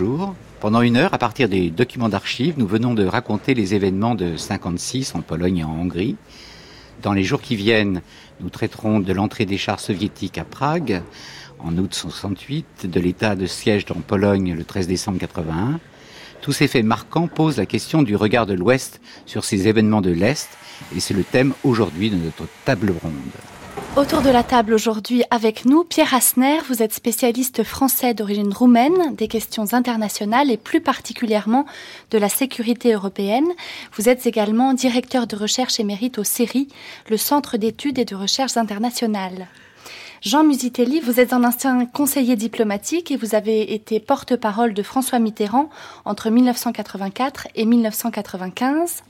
Bonjour. Pendant une heure, à partir des documents d'archives, nous venons de raconter les événements de 56 en Pologne et en Hongrie. Dans les jours qui viennent, nous traiterons de l'entrée des chars soviétiques à Prague en août 68, de l'état de siège en Pologne le 13 décembre 81. Tous ces faits marquants posent la question du regard de l'Ouest sur ces événements de l'Est et c'est le thème aujourd'hui de notre table ronde. Autour de la table aujourd'hui avec nous, Pierre Asner, vous êtes spécialiste français d'origine roumaine des questions internationales et plus particulièrement de la sécurité européenne. Vous êtes également directeur de recherche émérite au CERI, le Centre d'études et de recherche internationales. Jean Musitelli, vous êtes un ancien conseiller diplomatique et vous avez été porte-parole de François Mitterrand entre 1984 et 1995.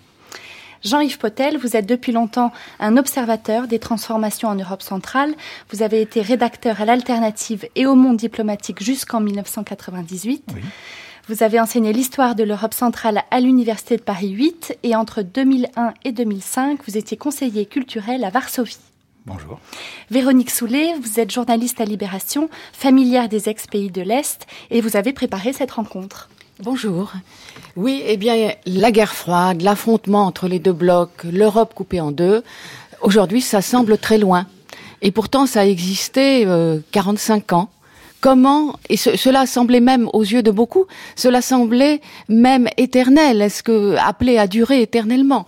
Jean-Yves Potel, vous êtes depuis longtemps un observateur des transformations en Europe centrale. Vous avez été rédacteur à l'Alternative et au Monde diplomatique jusqu'en 1998. Vous avez enseigné l'histoire de l'Europe centrale à l'Université de Paris 8 et entre 2001 et 2005, vous étiez conseiller culturel à Varsovie. Bonjour. Véronique Soulet, vous êtes journaliste à Libération, familière des ex-pays de l'Est, et vous avez préparé cette rencontre. Bonjour. Oui, eh bien, la guerre froide, l'affrontement entre les deux blocs, l'Europe coupée en deux, aujourd'hui, ça semble très loin. Et pourtant, ça a existé euh, 45 ans. Comment, et cela semblait même aux yeux de beaucoup, cela semblait même éternel, est-ce que appelé à durer éternellement?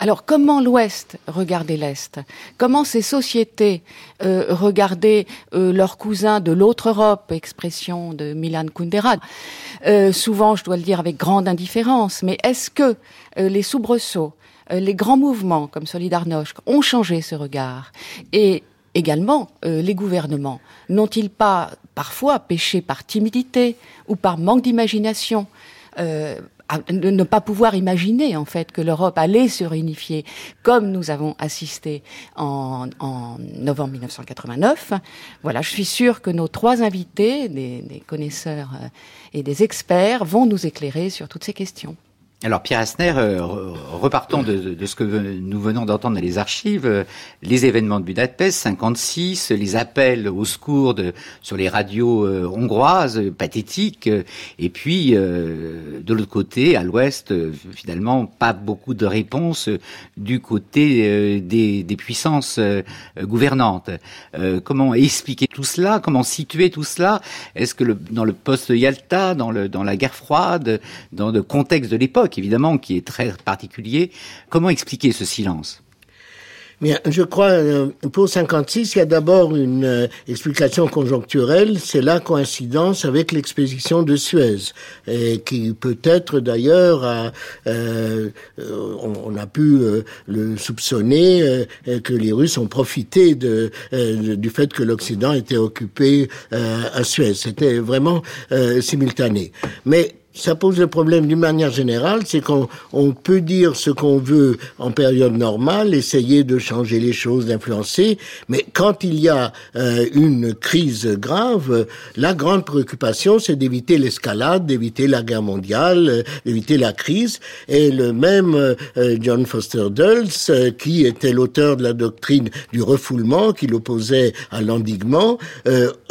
Alors comment l'Ouest regardait l'Est? Comment ces sociétés euh, regardaient euh, leurs cousins de l'autre Europe? Expression de Milan Kundera. Euh, souvent, je dois le dire avec grande indifférence, mais est-ce que les soubresauts, les grands mouvements comme Solidarność ont changé ce regard? Et également, les gouvernements n'ont-ils pas parfois péché par timidité ou par manque d'imagination? De ne pas pouvoir imaginer en fait que l'Europe allait se réunifier comme nous avons assisté en, en, novembre 1989. Voilà, je suis sûre que nos trois invités, des, des connaisseurs euh, et des experts, vont nous éclairer sur toutes ces questions. Alors Pierre Asner, euh, repartons de, ce que nous venons d'entendre dans les archives, euh, les événements de Budapest 56, les appels au secours sur les radios euh, hongroises, pathétiques, et puis de l'autre côté, à l'ouest, finalement, pas beaucoup de réponses du côté des, puissances gouvernantes. comment expliquer tout cela? Comment situer tout cela? Est-ce que le, dans le post-Yalta, dans, dans la guerre froide, dans le contexte de l'époque, évidemment, qui est très particulier. Comment expliquer ce silence? Bien, je crois, euh, pour 56, il y a d'abord une euh, explication conjoncturelle, c'est la coïncidence avec l'expédition de Suez, et qui peut-être d'ailleurs, euh, on, a pu le soupçonner, que les Russes ont profité du fait que l'Occident était occupé à Suez. C'était vraiment simultané. Mais ça pose le problème d'une manière générale, c'est qu'on on peut dire ce qu'on veut en période normale, essayer de changer les choses, d'influencer, mais quand il y a euh, une crise grave, la grande préoccupation, c'est d'éviter l'escalade, d'éviter la guerre mondiale, euh, d'éviter la crise. Et le même euh, John Foster Dulles, qui était l'auteur de la doctrine du refoulement, qui l'opposait à l'endiguement,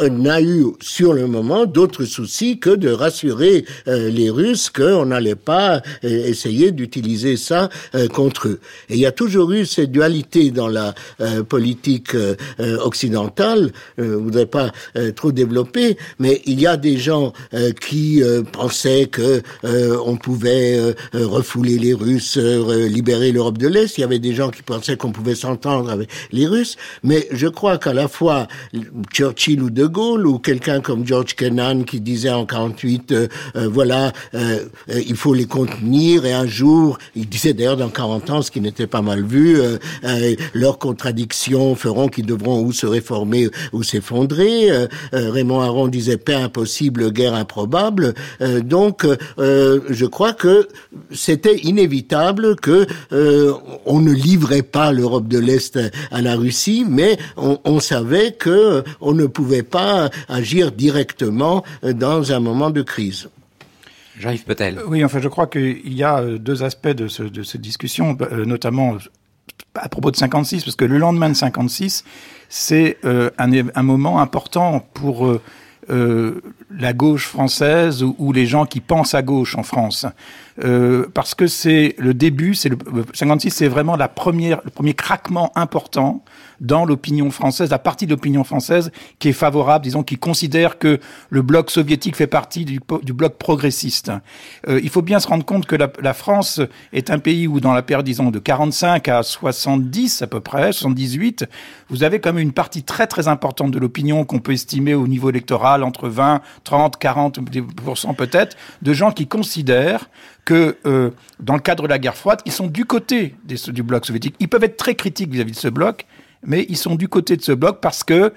n'a eu sur le moment d'autres soucis que de rassurer les Russes qu'on n'allait pas euh, essayer d'utiliser ça euh, contre eux. Et il y a toujours eu cette dualité dans la euh, politique occidentale. je ne voudrais pas trop développer, mais il y a des gens qui pensaient que on pouvait refouler les Russes, libérer l'Europe de l'Est. Il y avait des gens qui pensaient qu'on pouvait s'entendre avec les Russes. Mais je crois qu'à la fois Churchill ou De Gaulle ou quelqu'un comme George Kennan qui disait en 48, voilà, euh, euh, il faut les contenir et un jour, il disait d'ailleurs dans 40 ans, ce qui n'était pas mal vu, euh, leurs contradictions feront qu'ils devront ou se réformer ou s'effondrer. Raymond Aron disait paix impossible, guerre improbable. donc, je crois que c'était inévitable que on ne livrait pas l'Europe de l'Est à la Russie, mais on, on savait que on ne pouvait pas agir directement dans un moment de crise. Jean-Yves Petel. Oui, enfin, je crois qu'il y a euh, deux aspects de, ce, de cette discussion, euh, notamment à propos de 56, parce que le lendemain de 56, c'est un, un, moment important pour euh, la gauche française ou, ou, les gens qui pensent à gauche en France. Euh, parce que c'est le début, c'est le 56, c'est vraiment la première, le premier craquement important dans l'opinion française, la partie de l'opinion française qui est favorable, disons, qui considère que le bloc soviétique fait partie du, du bloc progressiste. Euh, il faut bien se rendre compte que la, la, France est un pays où, dans la période, disons, de 45 à 70 à peu près, 78, vous avez quand même une partie très très importante de l'opinion qu'on peut estimer au niveau électoral entre 20, 30, 40% peut-être, de gens qui considèrent que euh, dans le cadre de la guerre froide, ils sont du côté du bloc soviétique. Ils peuvent être très critiques vis-à-vis de ce bloc, mais ils sont du côté de ce bloc parce que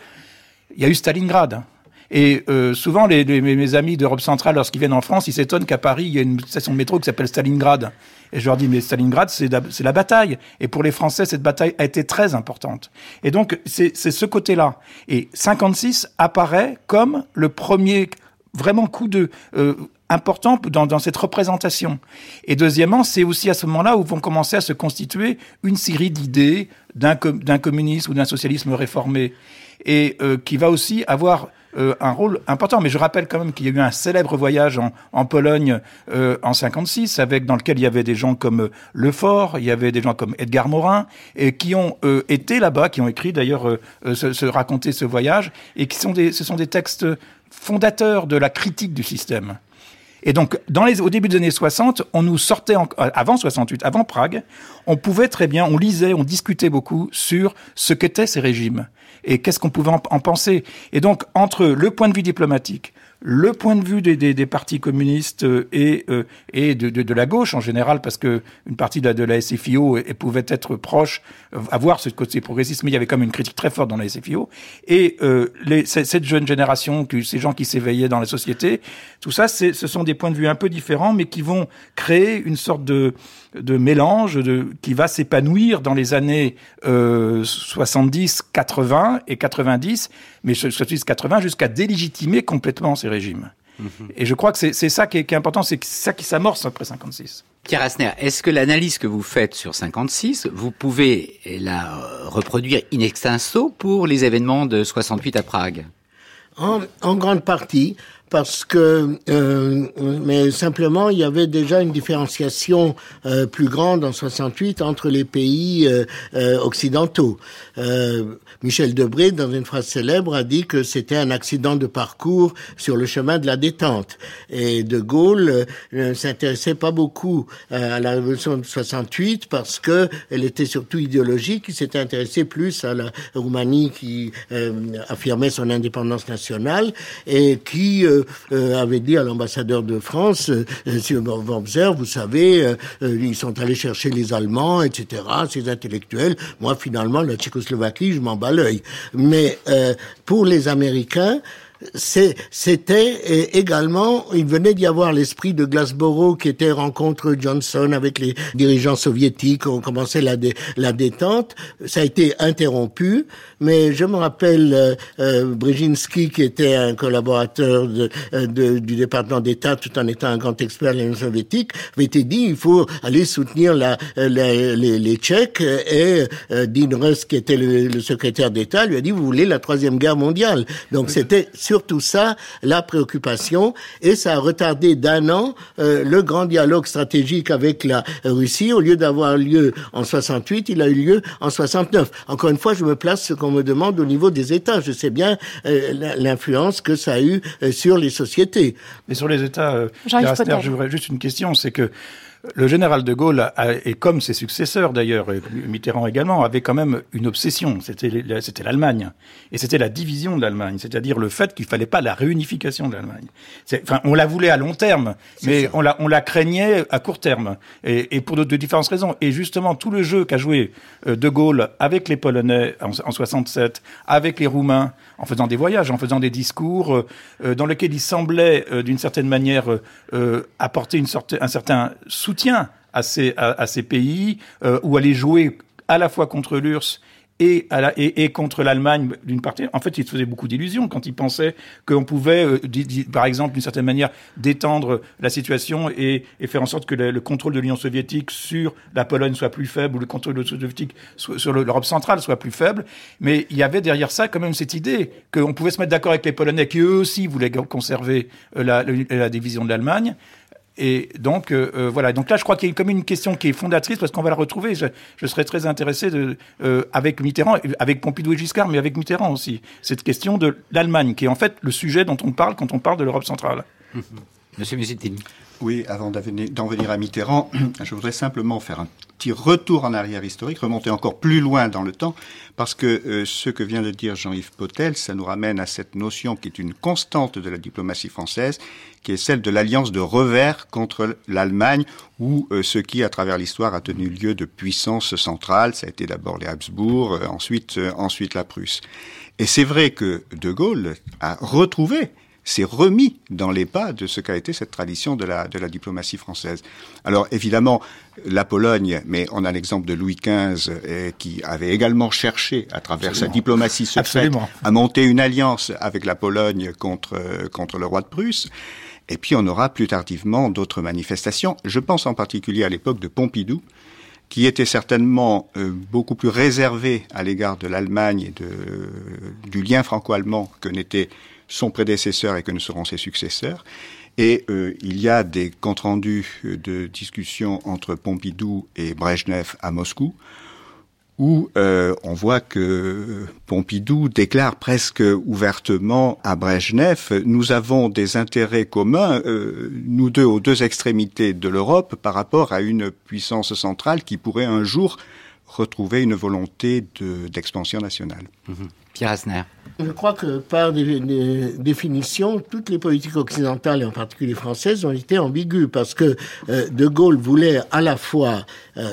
il y a eu Stalingrad. Et euh, souvent, les, les, mes amis d'Europe centrale, lorsqu'ils viennent en France, ils s'étonnent qu'à Paris, il y a une station de métro qui s'appelle Stalingrad. Et je leur dis, mais Stalingrad, c'est la, la, bataille. Et pour les Français, cette bataille a été très importante. Et donc, c'est ce côté-là. Et 56 apparaît comme le premier vraiment coup de euh, important dans, dans, cette représentation. Et deuxièmement, c'est aussi à ce moment-là où vont commencer à se constituer une série d'idées d'un communisme ou d'un socialisme réformé, et euh, qui va aussi avoir euh, un rôle important. Mais je rappelle quand même qu'il y a eu un célèbre voyage en, Pologne euh, en 56, avec dans lequel il y avait des gens comme euh, Lefort, il y avait des gens comme Edgar Morin, et qui ont été là-bas, qui ont écrit d'ailleurs se, raconter ce voyage, et qui sont des, ce sont des textes fondateurs de la critique du système. Et donc, au début des années 60, on nous sortait, avant 68, avant Prague, on pouvait très bien, on lisait, on discutait beaucoup sur ce qu'étaient ces régimes et qu'est-ce qu'on pouvait en, en, penser. Et donc, entre le point de vue diplomatique, le point de vue des, des, des partis communistes et, euh, et de, de, de, la gauche en général, parce que une partie de la, de la SFIO et, pouvait être proche, euh, avoir ce côté progressiste, mais il y avait quand même une critique très forte dans la SFIO. Et euh, les, cette jeune génération, ces gens qui s'éveillaient dans la société, tout ça, ce sont des points de vue un peu différents, mais qui vont créer une sorte de, de mélange de, qui va s'épanouir dans les années euh, 70, 80 et 90, mais 70, 80 jusqu'à délégitimer complètement ces régimes. Mmh. Et je crois que c'est ça qui est, qui est important, c'est ça qui s'amorce après 56. Pierre Asner, est-ce que l'analyse que vous faites sur 56, vous pouvez la reproduire in extenso pour les événements de 68 à Prague? En, en grande partie parce que, euh, mais simplement, il y avait déjà une différenciation euh, plus grande en 68 entre les pays euh, euh occidentaux. Euh, Michel Debré, dans une phrase célèbre, a dit que c'était un accident de parcours sur le chemin de la détente. Et De Gaulle euh, ne s'intéressait pas beaucoup à la révolution de 68 parce que elle était surtout idéologique. Il s'était intéressé plus à la Roumanie qui affirmait son indépendance nationale et qui euh, avait dit à l'ambassadeur de France, euh, sur Wormser, vous savez, euh, ils sont allés chercher les Allemands, etc., ces intellectuels. Moi, finalement, la Tchécoslovaquie, je m'en bats l'œil. Mais pour les Américains, c'était également, il venait d'y avoir l'esprit de Glasgow qui était rencontre Johnson avec les dirigeants soviétiques, on commençait la, dé, la détente, ça a été interrompu, mais je me rappelle euh, euh, Brzezinski qui était un collaborateur de, euh, de, du département d'État tout en étant un grand expert de l'Union soviétique, avait été dit il faut aller soutenir la, la les, les, Tchèques et euh, Dean Russ qui était le, le secrétaire d'État lui a dit vous voulez la troisième guerre mondiale, donc c'était surtout ça la préoccupation et ça a retardé d'un an euh, le grand dialogue stratégique avec la Russie. Au lieu d'avoir lieu en 68, il a eu lieu en 69. Encore une fois, je me place ce qu'on me demande au niveau des États. Je sais bien euh, l'influence que ça a eu euh, sur les sociétés. Mais sur les États, euh, je voudrais juste une question, c'est que le général de Gaulle, a, et comme ses successeurs d'ailleurs, Mitterrand également, avait quand même une obsession, c'était l'Allemagne. Et c'était la division de l'Allemagne, c'est-à-dire le fait qu'il ne fallait pas la réunification de l'Allemagne. Enfin, on la voulait à long terme, mais on la, on la craignait à court terme, et, et pour de, de, différentes raisons. Et justement, tout le jeu qu'a joué euh, de Gaulle avec les Polonais en, en 67, avec les Roumains, en faisant des voyages, en faisant des discours euh, dans lesquels il semblait, euh, d'une certaine manière, euh, apporter une sorte, un certain soutien à ces, à, à ces pays, euh, ou aller jouer à la fois contre l'URSS et, à la, et, et contre l'Allemagne d'une partie. En fait, il se faisait beaucoup d'illusions quand il pensait qu'on pouvait, euh, par exemple, d'une certaine manière, détendre la situation et, et faire en sorte que le, le contrôle de l'Union soviétique sur la Pologne soit plus faible ou le contrôle de l'Union soviétique sur l'Europe centrale soit plus faible. Mais il y avait derrière ça quand même cette idée qu'on pouvait se mettre d'accord avec les Polonais qui eux aussi voulaient conserver euh, la, la division de l'Allemagne et donc, euh, euh, voilà. Donc là, je crois qu'il y a comme une question qui est fondatrice parce qu'on va la retrouver. Je, serais très intéressé euh, avec Mitterrand, avec Pompidou et Giscard, mais avec Mitterrand aussi. Cette question de l'Allemagne, qui est en fait le sujet dont on parle quand on parle de l'Europe centrale. Monsieur Musitini. Oui, avant d'en venir à Mitterrand, je voudrais simplement faire un petit retour en arrière historique, remonter encore plus loin dans le temps, parce que euh, ce que vient de dire Jean-Yves Potel, ça nous ramène à cette notion qui est une constante de la diplomatie française, qui est celle de l'alliance de revers contre l'Allemagne, ou euh, ce qui, à travers l'histoire, a tenu lieu de puissance centrale. Ça a été d'abord les Habsbourg, euh, ensuite, ensuite la Prusse. Et c'est vrai que De Gaulle a retrouvé s'est remis dans les pas de ce qu'a été cette tradition de la, de la diplomatie française. Alors évidemment, la Pologne, mais on a l'exemple de Louis XV eh, qui avait également cherché, à travers sa diplomatie secrète, à monter une alliance avec la Pologne contre, contre le roi de Prusse. Et puis on aura plus tardivement d'autres manifestations. Je pense en particulier à l'époque de Pompidou, qui était certainement euh, beaucoup plus réservé à l'égard de l'Allemagne et de, du lien franco-allemand que n'était son prédécesseur et que ne seront ses successeurs. Et euh, il y a des comptes rendus de discussions entre Pompidou et Brejnev à Moscou, où euh, on voit que Pompidou déclare presque ouvertement à Brejnev nous avons des intérêts communs, euh, nous deux, aux deux extrémités de l'Europe, par rapport à une puissance centrale qui pourrait un jour retrouver une volonté d'expansion nationale. Mmh. Pierre Asner. Je crois que par définition, toutes les politiques occidentales, et en particulier françaises, ont été ambiguës parce que euh, De Gaulle voulait à la fois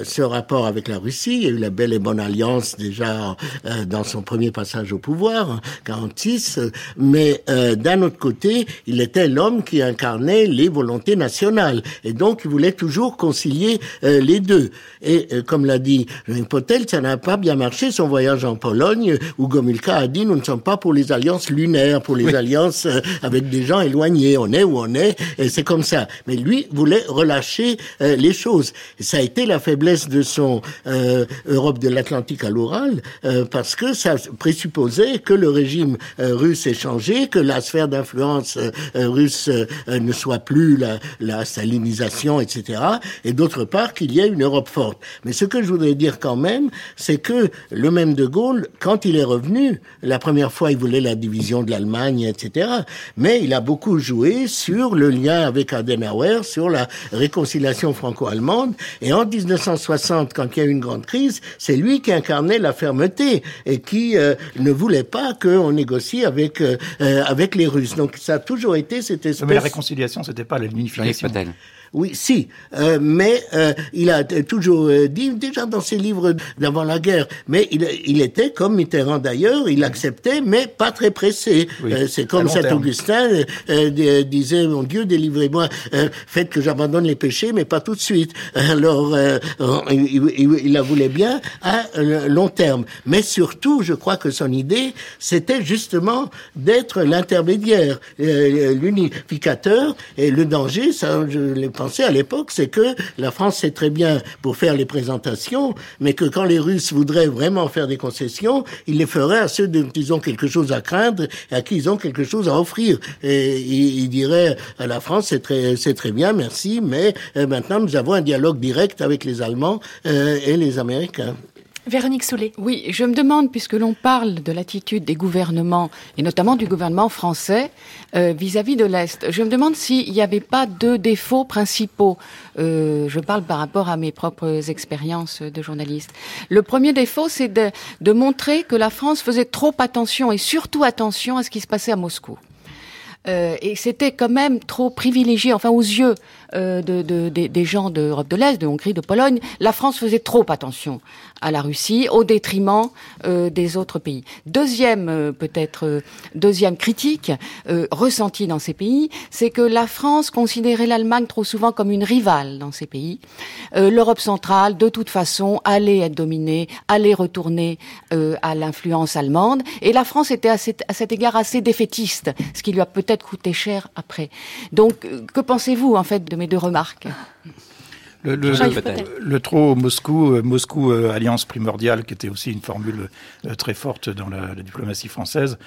ce rapport avec la Russie, il y a eu la belle et bonne alliance déjà euh, dans son premier passage au pouvoir, en 46, mais d'un autre côté, il était l'homme qui incarnait les volontés nationales et donc il voulait toujours concilier les deux. Et comme l'a dit Jean Potel, ça n'a pas bien marché son voyage en Pologne où Gomulka a dit nous ne sommes pas pour les alliances lunaires, pour les alliances euh, avec des gens éloignés. On est où on est, et c'est comme ça. Mais lui voulait relâcher euh, les choses. Et ça a été la faiblesse de son euh, Europe de l'Atlantique à l'oral, parce que ça présupposait que le régime russe ait changé, que la sphère d'influence russe ne soit plus la, la stalinisation, etc. Et d'autre part qu'il y ait une Europe forte. Mais ce que je voudrais dire quand même, c'est que le même de Gaulle, quand il est revenu, la première fois, il voulait la division de l'Allemagne, etc. Mais il a beaucoup joué sur le lien avec Adenauer, sur la réconciliation franco-allemande. Et en 1960, quand il y a eu une grande crise, c'est lui qui incarnait la fermeté et qui euh, ne voulait pas qu'on négocie avec euh, euh, avec les Russes. Donc ça a toujours été cette espèce. Mais la réconciliation, c'était pas l'unification. Oui, si, euh, mais euh, il a toujours euh, dit, déjà dans ses livres d'avant la guerre, mais il, il, était comme Mitterrand d'ailleurs, il acceptait, mais pas très pressé. Euh, c'est comme Saint Augustin disait, mon Dieu, délivrez-moi, faites que j'abandonne les péchés, mais pas tout de suite. Alors, il, il, il, la voulait bien à long terme. Mais surtout, je crois que son idée, c'était justement d'être l'intermédiaire, l'unificateur, et le danger, ça, je l'ai pas à l'époque, c'est que la France sait très bien pour faire les présentations, mais que quand les Russes voudraient vraiment faire des concessions, ils les feraient à ceux dont ils ont quelque chose à craindre et à qui ils ont quelque chose à offrir. Et ils, diraient à la France, c'est très, c'est très bien, merci, mais euh, maintenant nous avons un dialogue direct avec les Allemands euh, et les Américains. Véronique Soulet. Oui, je me demande, puisque l'on parle de l'attitude des gouvernements, et notamment du gouvernement français, euh, vis-à-vis de l'Est, je me demande s'il n'y avait pas deux défauts principaux. Euh, je parle par rapport à mes propres expériences de journaliste. Le premier défaut, c'est de, de montrer que la France faisait trop attention, et surtout attention à ce qui se passait à Moscou. Euh, et c'était quand même trop privilégié, enfin aux yeux euh, de, de, des gens d'Europe de l'Est, de Hongrie, de Pologne, la France faisait trop attention à la Russie au détriment euh, des autres pays. Deuxième euh, peut-être euh, deuxième critique ressentie dans ces pays, c'est que la France considérait l'Allemagne trop souvent comme une rivale dans ces pays. L'Europe centrale, de toute façon, allait être dominée, allait retourner à l'influence allemande, et la France était à cet, à cet égard assez défaitiste, ce qui lui a peut-être coûté cher après. Donc, que pensez-vous en fait de mes deux remarques? Le, le, le, trop Moscou, euh, Moscou euh, alliance primordiale, qui était aussi une formule euh, très forte dans la, la diplomatie française,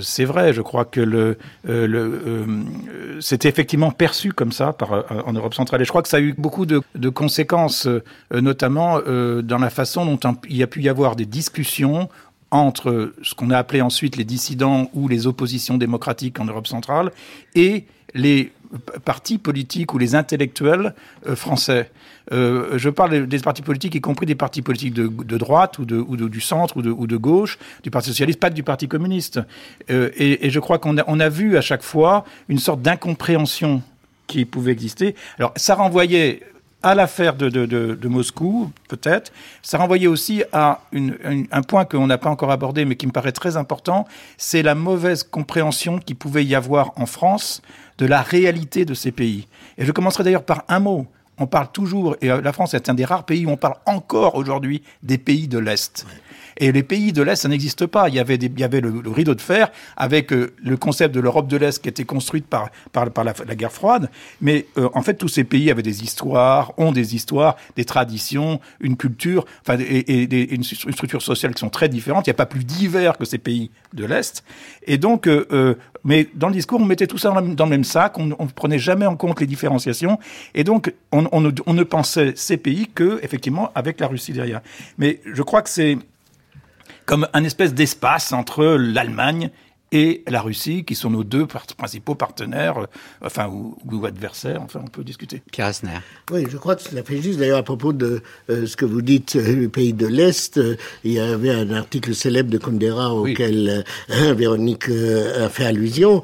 c'est vrai. Je crois que le, le c'était effectivement perçu comme ça par, en Europe centrale. Et je crois que ça a eu beaucoup de, de conséquences, notamment dans la façon dont il y a pu y avoir des discussions entre ce qu'on a appelé ensuite les dissidents ou les oppositions démocratiques en Europe centrale et les partis politiques ou les intellectuels euh, français. Euh, je parle des partis politiques, y compris des partis politiques de, droite ou, de, du centre ou de, ou de, gauche, du Parti socialiste, pas du Parti communiste. Euh, et, et, je crois qu'on a, on a vu à chaque fois une sorte d'incompréhension qui pouvait exister. Alors ça renvoyait à l'affaire de, de, de, Moscou, peut-être. Ça renvoyait aussi à une, un point qu'on n'a pas encore abordé, mais qui me paraît très important, c'est la mauvaise compréhension qu'il pouvait y avoir en France de la réalité de ces pays. Et je commencerai d'ailleurs par un mot. On parle toujours, et la France est un des rares pays où on parle encore aujourd'hui des pays de l'Est. Et les pays de l'Est, ça n'existe pas. Il y avait, le, rideau de fer avec euh, le concept de l'Europe de l'Est qui été construite par, par, la, guerre froide. Mais euh, en fait, tous ces pays avaient des histoires, ont des histoires, des traditions, une culture, enfin, et, une, structure sociale qui sont très différentes. Il n'y a pas plus divers que ces pays de l'Est. Et donc, euh, mais dans le discours, on mettait tout ça dans le même sac. On ne prenait jamais en compte les différenciations. Et donc, on, on, ne, on ne pensait ces pays que, effectivement, avec la Russie derrière. Mais je crois que c'est comme un espèce d'espace entre l'Allemagne et la Russie, qui sont nos deux principaux partenaires, euh, enfin, ou, ou, adversaires, enfin, on peut discuter. Pierre Asner. Oui, je crois que cela fait juste, d'ailleurs, à propos de euh, ce que vous dites, euh, le pays de l'Est, euh, il y avait un article célèbre de Kundera auquel oui. Véronique a fait allusion,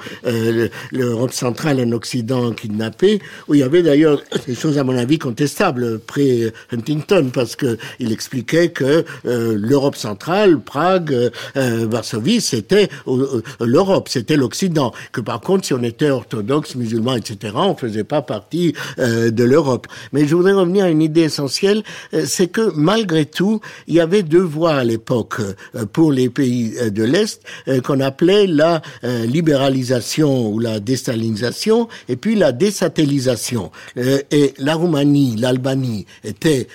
l'Europe centrale, un Occident kidnappé, où il y avait d'ailleurs des choses, à mon avis, contestables, pré-Huntington, parce que il expliquait que l'Europe centrale, Prague, Varsovie, c'était l'Europe, c'était l'Occident. Que par contre, si on était orthodoxe, musulman, etc., on faisait pas partie euh, de l'Europe. Mais je voudrais revenir à une idée essentielle, euh, c'est que malgré tout, il y avait deux voies à l'époque euh, pour les pays euh, de l'Est euh, qu'on appelait la euh, libéralisation ou la déstalinisation et puis la désatellisation. et la Roumanie, l'Albanie étaient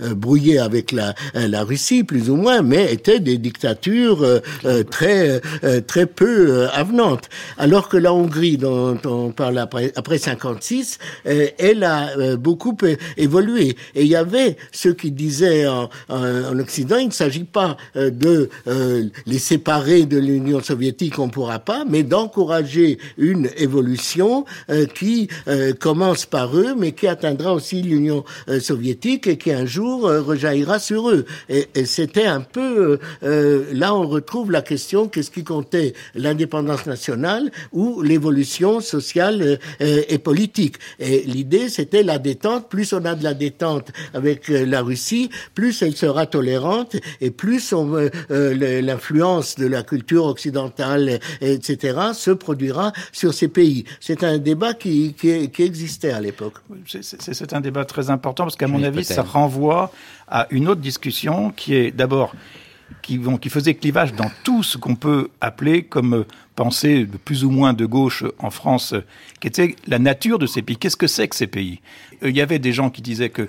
brouillées avec la, la Russie, plus ou moins, mais étaient des dictatures très très peu euh, avenante. Alors que la Hongrie, dont on parle après, après 56, euh, elle a euh, beaucoup évolué. Et il y avait ceux qui disaient en, en Occident, il ne s'agit pas de les séparer de l'Union soviétique, on ne pourra pas, mais d'encourager une évolution qui commence par eux, mais qui atteindra aussi l'Union soviétique et qui un jour rejaillira sur eux. Et, et c'était un peu là on retrouve la question qu'est-ce qui comptait l'indépendance nationale ou l'évolution sociale euh, et politique. Et l'idée, c'était la détente. Plus on a de la détente avec euh, la Russie, plus elle sera tolérante et plus euh, l'influence de la culture occidentale, etc., se produira sur ces pays. C'est un débat qui, qui, qui existait à l'époque. C'est un débat très important parce qu'à mon avis, ça renvoie à une autre discussion qui est d'abord qui, vont, qui faisait clivage dans tout ce qu'on peut appeler comme euh, pensée plus ou moins de gauche en France, euh, qui était la nature de ces pays. Qu'est-ce que c'est que ces pays? Euh, Il y avait des gens qui disaient que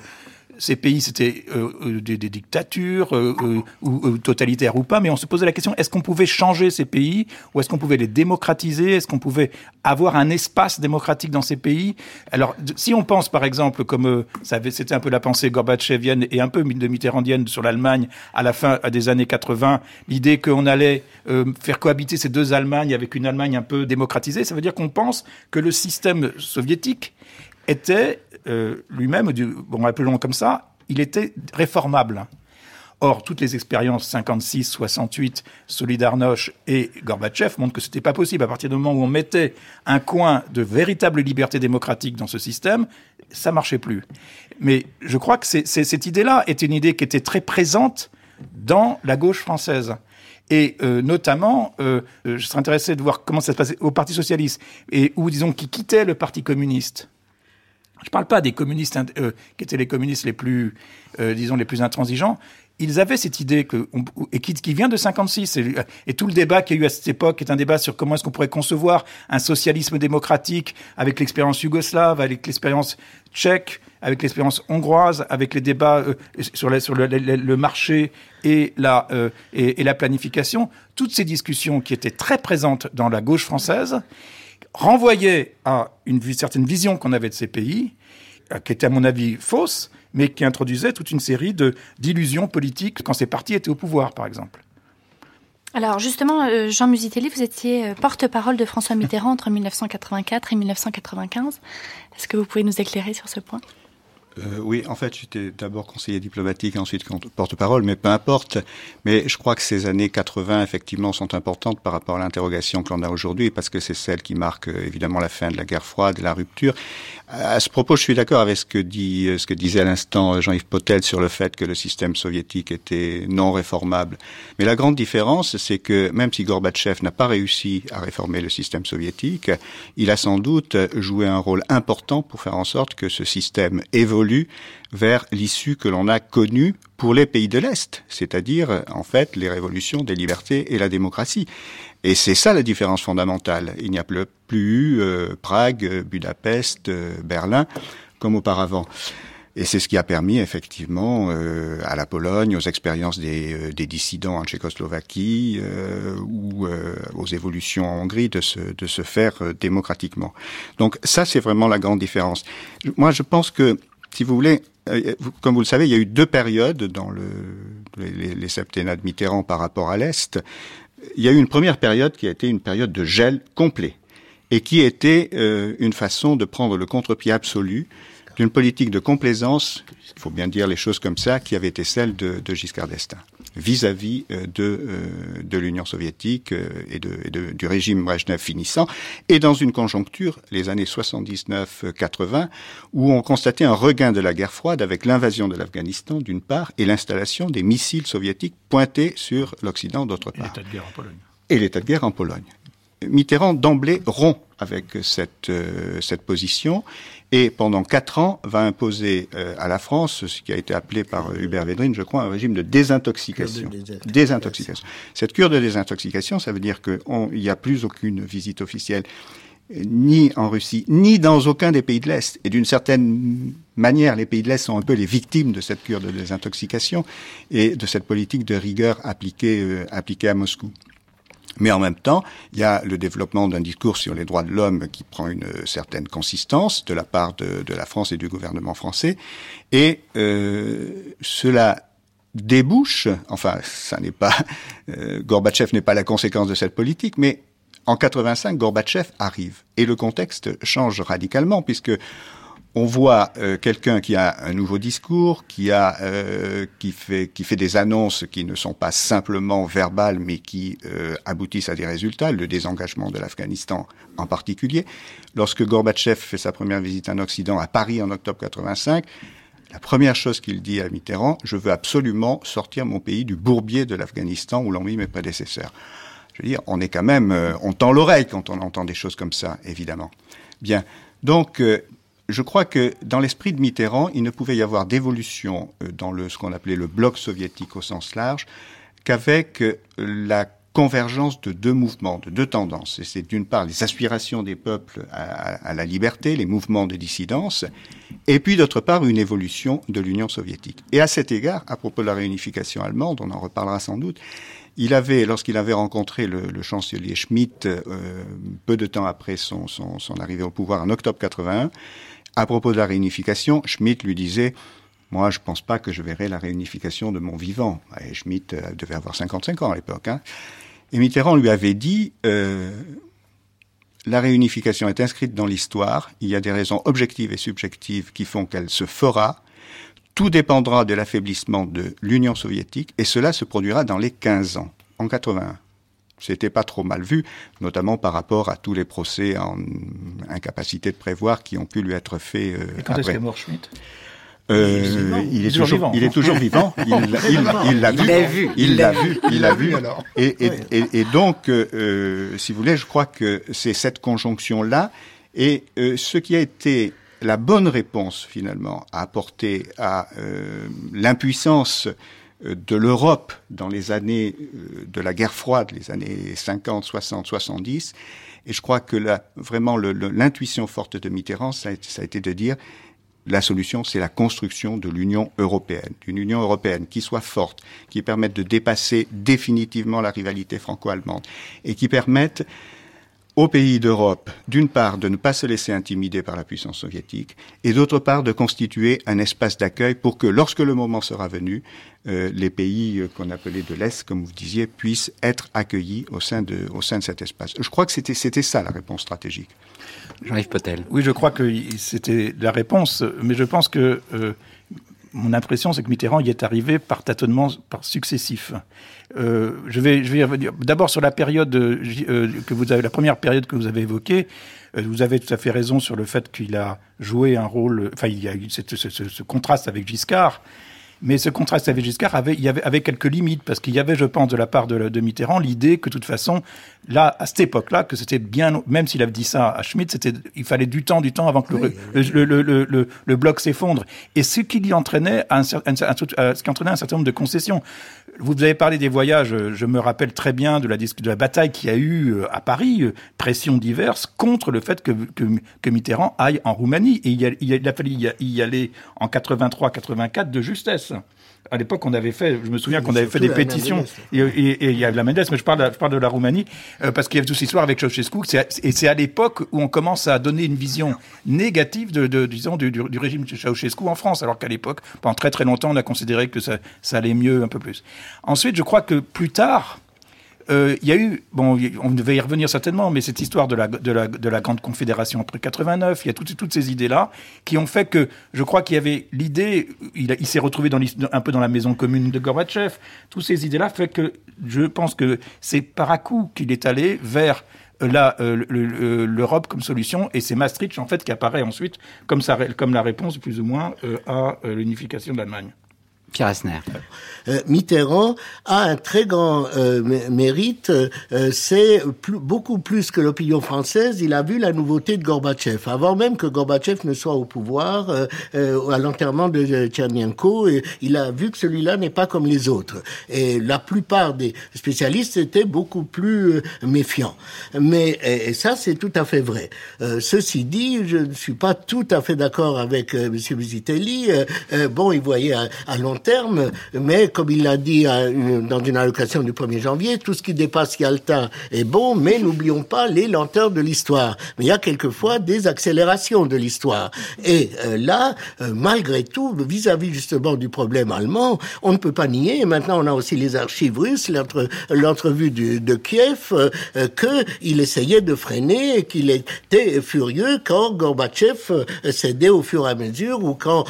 ces pays, c'était euh, euh, des, dictatures, euh, ou, totalitaires ou pas, mais on se posait la question, est-ce qu'on pouvait changer ces pays, ou est-ce qu'on pouvait les démocratiser, est-ce qu'on pouvait avoir un espace démocratique dans ces pays? Alors, si on pense, par exemple, comme c'était un peu la pensée gorbatchevienne et un peu de mitterrandienne sur l'Allemagne à la fin des années 80, l'idée qu'on allait faire cohabiter ces deux Allemagnes avec une Allemagne un peu démocratisée, ça veut dire qu'on pense que le système soviétique était euh, lui-même, bon, appelons comme ça, il était réformable. Or, toutes les expériences 56, 68, Solidarność et Gorbatchev montrent que ce n'était pas possible. À partir du moment où on mettait un coin de véritable liberté démocratique dans ce système, ça marchait plus. Mais je crois que cette idée-là était une idée qui était très présente dans la gauche française. Et euh, notamment, euh, je serais intéressé de voir comment ça se passait au Parti socialiste, et où, disons, qui quittait le Parti communiste. Je ne parle pas des communistes qui étaient les communistes les plus, disons, les plus intransigeants, ils avaient cette idée que, et qui, vient de 56, et, tout le débat qu'il y a eu à cette époque est un débat sur comment est-ce qu'on pourrait concevoir un socialisme démocratique avec l'expérience yougoslave, avec l'expérience tchèque, avec l'expérience hongroise, avec les débats euh, sur, le, marché euh, et, la planification. Toutes ces discussions qui étaient très présentes dans la gauche française renvoyaient à une certaine vision qu'on avait de ces pays, euh, qui était à mon avis fausse, mais qui introduisait toute une série d'illusions politiques quand ces partis étaient au pouvoir, par exemple. Alors justement, euh, Jean Musitelli, vous étiez euh, porte-parole de François Mitterrand entre 1984 et 1995. Est-ce que vous pouvez nous éclairer sur ce point? Euh, oui, en fait, j'étais d'abord conseiller diplomatique, ensuite porte-parole, mais peu importe. Mais je crois que ces années 80, effectivement, sont importantes par rapport à l'interrogation que l'on a aujourd'hui, parce que c'est celle qui marque euh, évidemment la fin de la guerre froide, la rupture. À ce propos, je suis d'accord avec ce que dit, euh, ce que disait à l'instant Jean-Yves Potel sur le fait que le système soviétique était non réformable. Mais la grande différence, c'est que même si Gorbatchev n'a pas réussi à réformer le système soviétique, il a sans doute joué un rôle important pour faire en sorte que ce système évolue vers l'issue que l'on a connue pour les pays de l'Est, c'est-à-dire en fait les révolutions des libertés et la démocratie. Et c'est ça la différence fondamentale. Il n'y a plus eu euh, Prague, Budapest, euh, Berlin comme auparavant. Et c'est ce qui a permis effectivement euh, à la Pologne, aux expériences des, dissidents en Tchécoslovaquie ou aux évolutions en Hongrie de se faire démocratiquement. Donc ça, c'est vraiment la grande différence. Moi, je pense que si vous voulez, euh, comme vous le savez, il y a eu deux périodes dans le, les, septennats de Mitterrand par rapport à l'Est. Il y a eu une première période qui a été une période de gel complet et qui était euh, une façon de prendre le contre-pied absolu d'une politique de complaisance, il faut bien dire les choses comme ça, qui avait été celle de Giscard d'Estaing vis-à-vis euh, de, euh, de l'Union soviétique euh, et, de, et de, du régime Brezhnev finissant, et dans une conjoncture, les années 79-80, où on constatait un regain de la guerre froide avec l'invasion de l'Afghanistan d'une part et l'installation des missiles soviétiques pointés sur l'Occident d'autre part. Et l'état de guerre en Pologne. Et l'état de guerre en Pologne. Mitterrand d'emblée rompt avec cette, euh, cette position et pendant quatre ans va imposer euh, à la France ce qui a été appelé par euh, Hubert Védrine, je crois, un régime de désintoxication. désintoxication. Cette cure de désintoxication, ça veut dire qu'il n'y a plus aucune visite officielle ni en Russie, ni dans aucun des pays de l'Est. Et d'une certaine manière, les pays de l'Est sont un peu les victimes de cette cure de désintoxication et de cette politique de rigueur appliquée, appliquée à Moscou. Mais en même temps, il y a le développement d'un discours sur les droits de l'homme qui prend une certaine consistance de la part de, de la France et du gouvernement français. Et euh, cela débouche, enfin, ça n'est pas, euh, Gorbatchev n'est pas la conséquence de cette politique, mais en 85, Gorbatchev arrive et le contexte change radicalement puisque on voit euh, quelqu'un qui a un nouveau discours, qui a euh, qui fait qui fait des annonces qui ne sont pas simplement verbales, mais qui euh, aboutissent à des résultats. Le désengagement de l'Afghanistan en particulier. Lorsque Gorbatchev fait sa première visite en Occident à Paris en octobre 85, la première chose qu'il dit à Mitterrand, je veux absolument sortir mon pays du bourbier de l'Afghanistan où l'ont mis mes prédécesseurs. Je veux dire, on est quand même, on tend l'oreille quand on entend des choses comme ça, évidemment. Bien. Donc, je crois que dans l'esprit de Mitterrand, il ne pouvait y avoir d'évolution euh, dans le, ce qu'on appelait le bloc soviétique au sens large qu'avec euh, la convergence de deux mouvements, de deux tendances. C'est d'une part les aspirations des peuples à, la liberté, les mouvements de dissidence, et puis d'autre part une évolution de l'Union soviétique. Et à cet égard, à propos de la réunification allemande, on en reparlera sans doute, il avait, lorsqu'il avait rencontré le, chancelier Schmitt, euh, peu de temps après son, son arrivée au pouvoir en octobre 81, à propos de la réunification, Schmitt lui disait moi, je ne pense pas que je verrai la réunification de mon vivant. Et Schmitt euh, devait avoir 55 ans à l'époque. Hein. Et Mitterrand lui avait dit euh, la réunification est inscrite dans l'histoire. Il y a des raisons objectives et subjectives qui font qu'elle se fera. tout dépendra de l'affaiblissement de l'Union soviétique et cela se produira dans les 15 ans, en 81. C'était pas trop mal vu, notamment par rapport à tous les procès en incapacité de prévoir qui ont pu lui être faits. Euh, et quand est-ce qu'est mort Schmitt? Euh, il, est toujours, vivant. Il est toujours vivant. Il l'a vu. Il l'a vu. Il l'a vu. Et, et, et, et, donc, euh, si vous voulez, je crois que c'est cette conjonction-là. Et euh, ce qui a été la bonne réponse, finalement, à apporter à l'impuissance de l'Europe dans les années de la guerre froide, les années 50, 60, 70. Et je crois que là, vraiment, l'intuition forte de Mitterrand, ça a été de dire la solution, c'est la construction de l'Union européenne, d'une Union européenne qui soit forte, qui permette de dépasser définitivement la rivalité franco-allemande et qui permette aux pays d'Europe, d'une part, de ne pas se laisser intimider par la puissance soviétique, et d'autre part, de constituer un espace d'accueil pour que, lorsque le moment sera venu, euh, les pays euh, qu'on appelait de l'Est, comme vous disiez, puissent être accueillis au sein de, au sein de cet espace. Je crois que c'était, c'était ça la réponse stratégique. Jean-Yves Potel. Oui, je crois que c'était la réponse, mais je pense que euh, mon impression, c'est que Mitterrand y est arrivé par tâtonnements par successifs. Euh, je vais, je vais revenir d'abord sur la période euh, que vous avez, la première période que vous avez évoquée. vous avez tout à fait raison sur le fait qu'il a joué un rôle. Enfin, il y a eu ce, ce contraste avec Giscard. Mais ce contraste avec Giscard avait, il y avait, avait quelques limites, parce qu'il y avait, je pense, de la part de, de Mitterrand, l'idée que, de toute façon, là, à cette époque-là, que c'était bien, même s'il avait dit ça à Schmitt, c'était, il fallait du temps, du temps avant que le, le, le, le, bloc s'effondre. Et ce qui y entraînait, un, ce qui entraînait un certain nombre de concessions. Vous avez parlé des voyages, je me rappelle très bien de la, de la bataille qu'il y a eu euh, à Paris, euh, pression diverse, contre le fait que, que, que Mitterrand aille en Roumanie. Et il, a, il a fallu y aller en 83-84 de justesse à l'époque, on avait fait, je me souviens qu'on avait fait des pétitions, et, il y a la Mendes, mais je parle, je parle de la Roumanie, euh, parce qu'il y avait toute cette histoire avec Ceausescu, et c'est à l'époque où on commence à donner une vision négative de, de disons, du, du, régime de Ceausescu en France, alors qu'à l'époque, pendant très très longtemps, on a considéré que ça, ça allait mieux un peu plus. Ensuite, je crois que plus tard, euh, il y a eu, bon, on devait y revenir certainement, mais cette histoire de la, de la, de la Grande Confédération entre 89, il y a toutes, ces idées-là qui ont fait que je crois qu'il y avait l'idée, il, s'est retrouvé un peu dans la maison commune de Gorbatchev, toutes ces idées-là fait que je pense que c'est par à coup qu'il est allé vers euh, euh, l'Europe comme solution, et c'est Maastricht en fait qui apparaît ensuite comme la réponse plus ou moins à l'unification de l'Allemagne. Euh, Mitterrand a un très grand euh, mérite, euh, c'est beaucoup plus que l'opinion française, il a vu la nouveauté de Gorbatchev. Avant même que Gorbatchev ne soit au pouvoir, à l'enterrement de Tchernenko, il a vu que celui-là n'est pas comme les autres. Et la plupart des spécialistes étaient beaucoup plus méfiants. Mais et ça, c'est tout à fait vrai. ceci dit, je ne suis pas tout à fait d'accord avec M. Visitelli. bon, il voyait à, à long terme, mais comme il l'a dit dans une allocation du 1er janvier, tout ce qui dépasse Yalta est bon, mais n'oublions pas les lenteurs de l'histoire. Mais il y a quelquefois des accélérations de l'histoire. Et euh, là, euh, malgré tout, vis-à-vis justement du problème allemand, on ne peut pas nier, et maintenant on a aussi les archives russes, l'entrevue de Kiev, euh, qu'il essayait de freiner et qu'il était furieux quand Gorbatchev cédait au fur et à mesure ou quand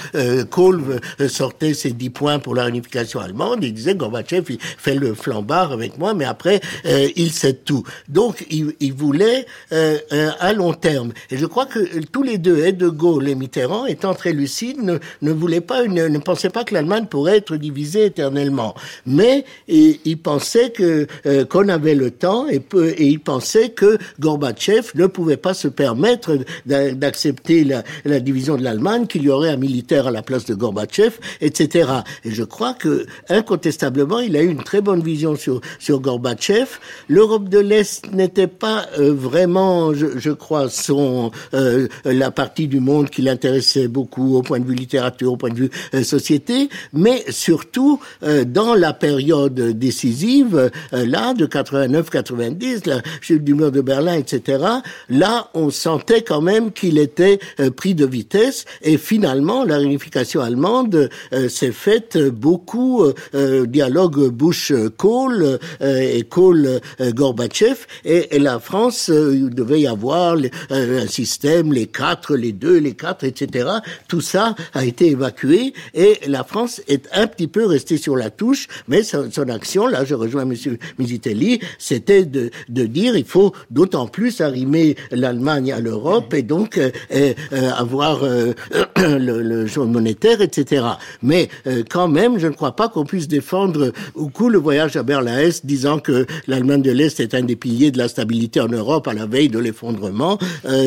Kohl sortait ses dix points pour la réunification allemande il disait Gorbatchev, il fait le flambard avec moi, mais après, euh, il sait tout. Donc, il, voulait euh, euh, à long terme. Et je crois que tous les deux, et De Gaulle et Mitterrand, étant très lucides, ne, ne voulaient pas, ne, ne pensaient pas que l'Allemagne pourrait être divisée éternellement. Mais ils pensaient que qu'on avait le temps et, et ils pensaient que Gorbatchev ne pouvait pas se permettre d'accepter la division de l'Allemagne, qu'il y aurait un militaire à la place de Gorbatchev, etc. Et je crois que incontestablement, il a eu une très bonne vision sur, sur Gorbatchev. L'Europe de l'Est n'était pas euh, vraiment, je, je, crois, son euh, la partie du monde qui l'intéressait beaucoup au point de vue littérature, au point de vue euh, société, mais surtout dans la période décisive, là, de 89-90, la chute du mur de Berlin, etc., là, on sentait quand même qu'il était pris de vitesse et finalement, la réunification allemande s'est faite beaucoup euh, dialogue Bush-Kohl et Kohl-Gorbatchev et, la France, il devait y avoir un système, les quatre, les deux, les quatre, etc. Tout ça a été évacué et la France est un petit peu restée sur la touche, mais son, action, là je rejoins M. Misitelli, c'était de, dire il faut d'autant plus arrimer l'Allemagne à l'Europe et donc euh, euh, avoir euh, le, le monétaire, etc. Mais quand même, je ne crois pas qu'on puisse défendre au coup le voyage à Berlin-Est, disant que l'Allemagne de l'Est est un des piliers de la stabilité en Europe à la veille de l'effondrement.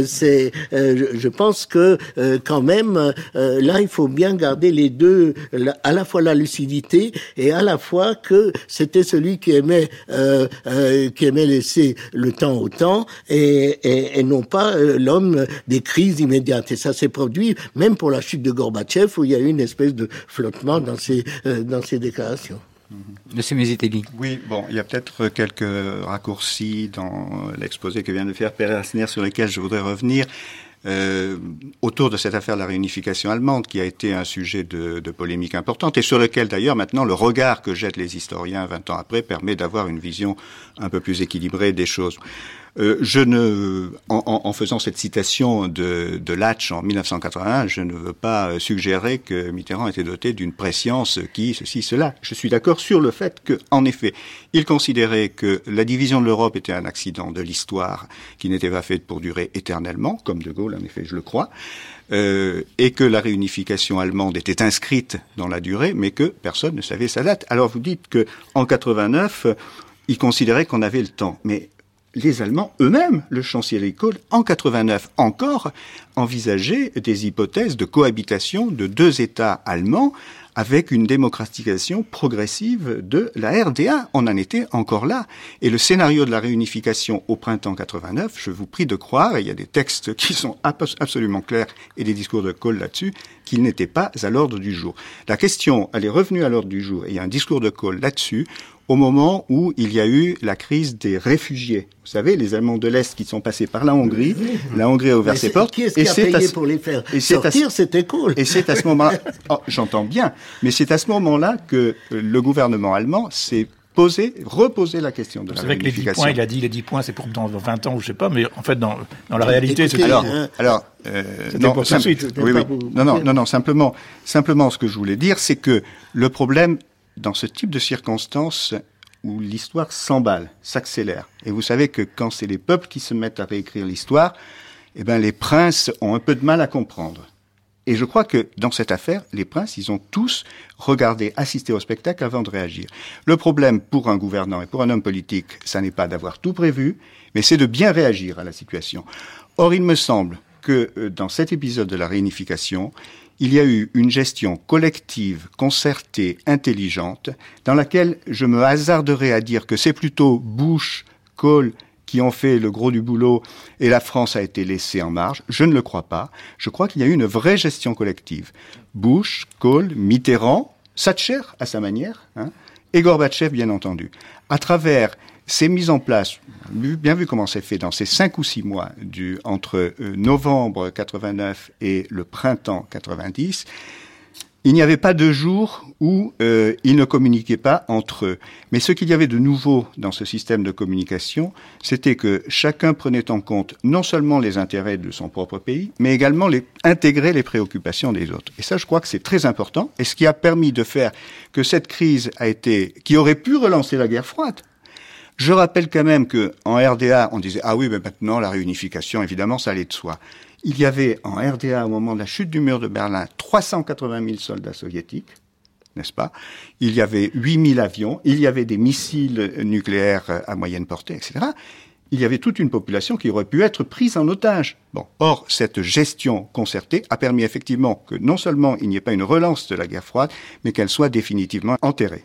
c'est, je, pense que quand même, là, il faut bien garder les deux, à la fois la lucidité et à la fois que c'était celui qui aimait, qui aimait laisser le temps au temps et, et, et non pas l'homme des crises immédiates. Et ça s'est produit même pour la chute de Gorbatchev, où il y a eu une espèce de flottement dans ces, euh, dans ces déclarations. Mm-hmm. Monsieur Mézitelli. Oui, bon, il y a peut-être quelques raccourcis dans l'exposé que vient de faire Père Asner sur lesquels je voudrais revenir. Euh, autour de cette affaire de la réunification allemande, qui a été un sujet de, de polémique importante, et sur lequel d'ailleurs maintenant le regard que jettent les historiens 20 ans après permet d'avoir une vision un peu plus équilibrée des choses. Euh, je ne, en, faisant cette citation de, de Latch en 1981, je ne veux pas suggérer que Mitterrand était doté d'une préscience qui, ceci, cela. Je suis d'accord sur le fait que, en effet, il considérait que la division de l'Europe était un accident de l'histoire qui n'était pas fait pour durer éternellement, comme De Gaulle, en effet, je le crois. Euh, et que la réunification allemande était inscrite dans la durée, mais que personne ne savait sa date. Alors vous dites que en 89, il considérait qu'on avait le temps, mais les Allemands eux-mêmes, le chancelier Kohl, en 89 encore, envisageaient des hypothèses de cohabitation de deux États allemands avec une démocratisation progressive de la RDA. On en était encore là. Et le scénario de la réunification au printemps 89, je vous prie de croire, et il y a des textes qui sont absolument clairs et des discours de Kohl là-dessus, qu'il n'était pas à l'ordre du jour. La question, elle est revenue à l'ordre du jour, et il y a un discours de Kohl là-dessus, au moment où il y a eu la crise des réfugiés. Vous savez, les Allemands de l'Est qui sont passés par la Hongrie, la Hongrie a ouvert ses portes. Qui est-ce qui a payé pour les faire et sortir C'était cool. Et c'est à ce moment-là, oh, j'entends bien, mais c'est à ce moment-là que le gouvernement allemand s'est posé, reposé la question de la C'est vrai que les 10 points, il a dit les 10 points, c'est pour dans 20 ans ou je sais pas, mais en fait, dans, dans la réalité, c'est alors, alors, euh, non, pour suite. Oui, oui. Non, non, non, non, simplement, simplement, ce que je voulais dire, c'est que le problème, dans ce type de circonstances où l'histoire s'emballe, s'accélère. Et vous savez que quand c'est les peuples qui se mettent à réécrire l'histoire, eh ben les princes ont un peu de mal à comprendre. Et je crois que dans cette affaire, les princes, ils ont tous regardé, assisté au spectacle avant de réagir. Le problème pour un gouvernant et pour un homme politique, ça n'est pas d'avoir tout prévu, mais c'est de bien réagir à la situation. Or, il me semble que euh, dans cet épisode de la réunification, il y a eu une gestion collective, concertée, intelligente, dans laquelle je me hasarderais à dire que c'est plutôt Bush, Kohl qui ont fait le gros du boulot et la France a été laissée en marge. Je ne le crois pas. Je crois qu'il y a eu une vraie gestion collective. Bush, Kohl, Mitterrand, Thatcher à sa manière, hein, et Gorbatchev bien entendu. À travers c'est mis en place, bien vu comment c'est fait dans ces cinq ou six mois du, entre euh, novembre 89 et le printemps 90, il n'y avait pas de jour où euh, ils ne communiquaient pas entre eux. Mais ce qu'il y avait de nouveau dans ce système de communication, c'était que chacun prenait en compte non seulement les intérêts de son propre pays, mais également les, intégrer les préoccupations des autres. Et ça, je crois que c'est très important. Et ce qui a permis de faire que cette crise a été, qui aurait pu relancer la guerre froide, je rappelle quand même que en RDA, on disait ah oui, mais maintenant la réunification, évidemment, ça allait de soi. Il y avait en RDA au moment de la chute du mur de Berlin 380 000 soldats soviétiques, n'est-ce pas? Il y avait 8 000 avions, il y avait des missiles nucléaires à moyenne portée, etc. Il y avait toute une population qui aurait pu être prise en otage. Bon, or cette gestion concertée a permis effectivement que non seulement il n'y ait pas une relance de la guerre froide, mais qu'elle soit définitivement enterrée.